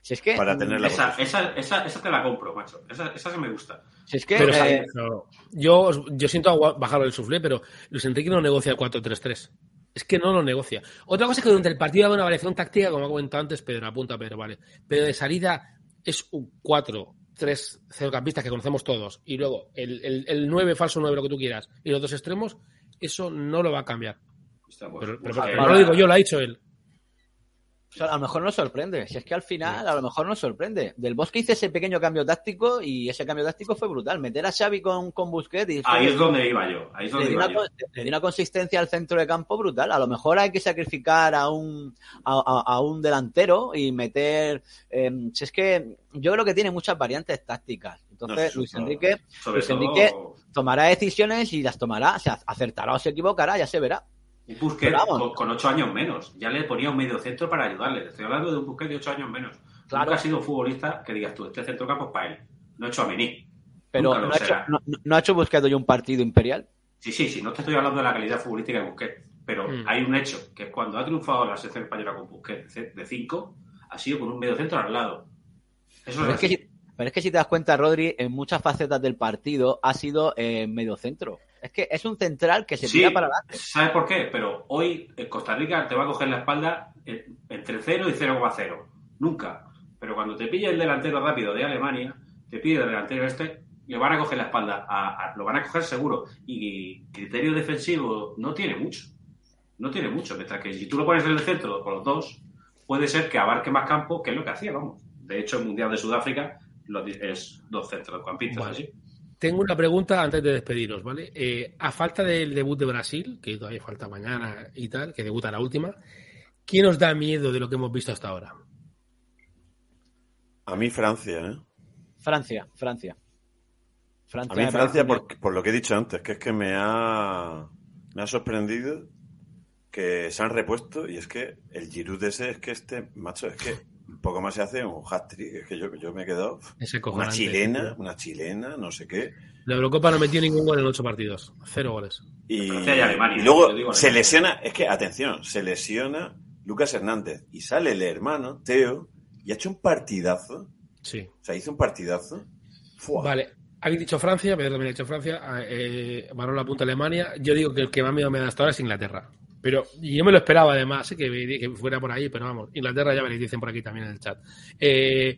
Si es que, Para tener la Esa, esa, esa, esa te la compro, macho. Esa, esa sí me gusta. si es que Pero, eh, no, yo, yo siento bajar el suflé, pero Luis Enrique no negocia el 4-3-3. Es que no lo negocia. Otra cosa es que durante el partido haga una variación táctica, como ha comentado antes Pedro, apunta Pedro, vale. Pero de salida es un 4, 3 centrocampistas que conocemos todos, y luego el, el, el 9, falso 9, lo que tú quieras, y los dos extremos, eso no lo va a cambiar. Está, pues, Pero, pero no lo digo yo, lo ha dicho él. Sea, a lo mejor nos sorprende. Si es que al final, a lo mejor nos sorprende. Del Bosque hice ese pequeño cambio táctico y ese cambio táctico fue brutal. Meter a Xavi con, con Busquets y Ahí es donde iba yo. Ahí es donde iba una, yo. le dio una consistencia al centro de campo brutal. A lo mejor hay que sacrificar a un, a, a- a un delantero y meter. eh, si es que yo creo que tiene muchas variantes tácticas. Entonces, No, Luis Enrique, Luis todo, Enrique tomará decisiones y las tomará. O sea, acertará o se equivocará, ya se verá. Un Busquets con, con ocho años menos. Ya le ponía un medio centro para ayudarle. Estoy hablando de un Busquets de ocho años menos. Claro. Nunca ha sido un futbolista que digas tú, este centrocampo es para él. No he hecho a Mení. Pero Nunca no lo ha, hecho, no, no ha hecho Busquets hoy un partido imperial. Sí, sí, sí, no te estoy hablando de la calidad futbolística de Busquets, pero Mm. hay un hecho, que cuando ha triunfado la selección española con Busquets de 5, ha sido con un medio centro al lado. Eso Pero es es, que pero es que si te das cuenta, Rodri, en muchas facetas del partido ha sido eh, medio centro. Es que es un central que se Sí, tira para adelante. ¿sabes por qué? Pero hoy en Costa Rica te va a coger la espalda eh, entre 0 y 0,0. Nunca. Pero cuando te pilla el delantero rápido de Alemania, te pide el delantero este, le van a coger la espalda. A, a- lo van a coger seguro. Y criterio defensivo no tiene mucho. No tiene mucho. Mientras que si tú lo pones en el centro con los dos, puede ser que abarque más campo, que es lo que hacía, vamos. De hecho, el Mundial de Sudáfrica es dos centrocampistas Vale. así. Tengo una pregunta antes de despediros, ¿vale? Eh, a falta del debut de Brasil, que todavía falta mañana y tal, que debuta la última, ¿quién os da miedo de lo que hemos visto hasta ahora? A mí Francia, ¿eh? Francia, Francia. A Francia mí me Francia, por, por lo que he dicho antes, que es que me ha, me ha sorprendido que se han repuesto y es que el Giroud ese es que este, macho, es que poco más se hace un hat-trick, es que yo, yo me he quedado Ese una chilena, una chilena, no sé qué. La Eurocopa no metió ningún gol en ocho partidos. Cero goles. Y, Francia y Alemania, y luego digo se lesiona, es que, atención, se lesiona Lucas Hernández y sale el hermano, Teo, y ha hecho un partidazo. Sí. O sea, hizo un partidazo. Fua. Vale. Habéis dicho Francia, Pedro también ha dicho Francia, eh, Manuel apunta Alemania. Yo digo que el que más miedo me da hasta ahora es Inglaterra. Pero y yo me lo esperaba además, que, que fuera por ahí, pero vamos, Inglaterra ya veréis, dicen por aquí también en el chat. Eh,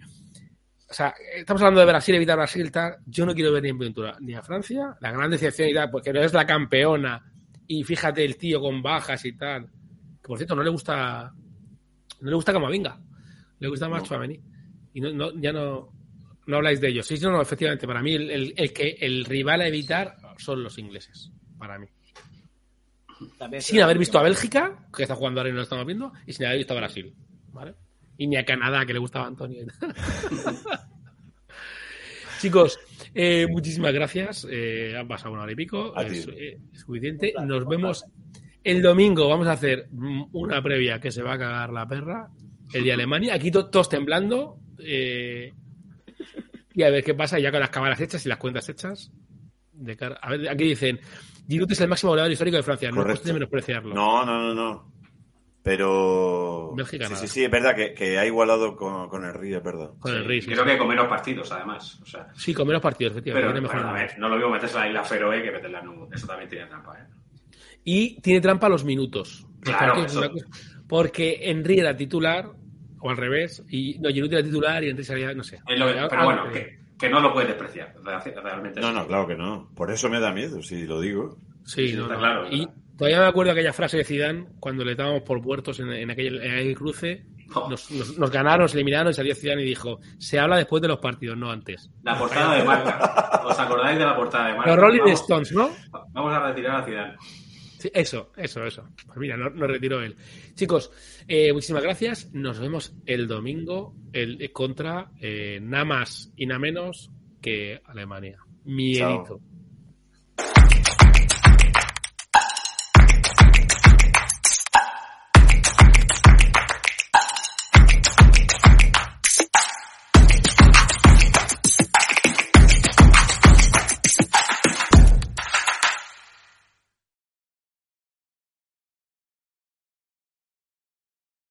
o sea, estamos hablando de Brasil, evitar Brasil, tal. Yo no quiero ver ni en pintura ni a Francia, la gran decepción y tal, porque no es la campeona. Y fíjate el tío con bajas y tal. Que por cierto, no le gusta. No le gusta Camavinga. Le gusta más Chouameni. Y no, no- ya no, no habláis de ellos. Sí, no, no, efectivamente. Para mí, el, el- el que el rival a evitar son los ingleses. Para mí. Sin haber visto a Bélgica, que está jugando ahora y no lo estamos viendo, y sin haber visto a Brasil. ¿Vale? Y ni a Canadá, que le gustaba a Antonio. Chicos, eh, muchísimas gracias. Eh, han pasado una hora y pico. Es, eh, es suficiente. Nos vemos el domingo. Vamos a hacer mm, una previa que se va a cagar la perra. El día de Alemania. Aquí to- todos temblando. eh, y a ver qué pasa ya con las cámaras hechas y las cuentas hechas. De cara- a ver, aquí dicen: Giroud es el máximo goleador histórico de Francia. No Correcto. puedes menospreciarlo. No, no, no, no. Pero. Bélgica sí, nada. sí, sí, es verdad que, que ha igualado con, con el Río, es verdad. Con el Riz. Creo que con menos partidos, además. O sea, Sí, con menos partidos, efectivamente. pero tiene mejor bueno, a ver, no lo mismo meterse en la isla Feroe que meterla en un... Eso también tiene trampa, ¿eh? Y tiene trampa los minutos. Los Claro, partidos, eso. Porque Henry era titular, o al revés, y no, Giroud era titular y Henry salía, no sé. Es lo pero bueno, que, que no lo puedes despreciar. real- Realmente No, no, claro que no. Por eso me da miedo, si lo digo. Sí, Sí, no, está no. claro, Y todavía me acuerdo aquella frase de Zidane cuando le estábamos por puertos en, en aquel, en aquel cruce. Nos, nos- nos ganaron, nos eliminaron, y salió Zidane y dijo: Se habla después de los partidos, no antes. La portada de marca. ¿Os acordáis de la portada de marca? Los Rolling Vamos- Stones, ¿no? Vamos a retirar a Zidane. Sí, eso, eso, eso. Pues mira, no, nos retiró él. Chicos, eh, muchísimas gracias. Nos vemos el domingo el, contra eh, nada más y nada menos que Alemania. Miedito.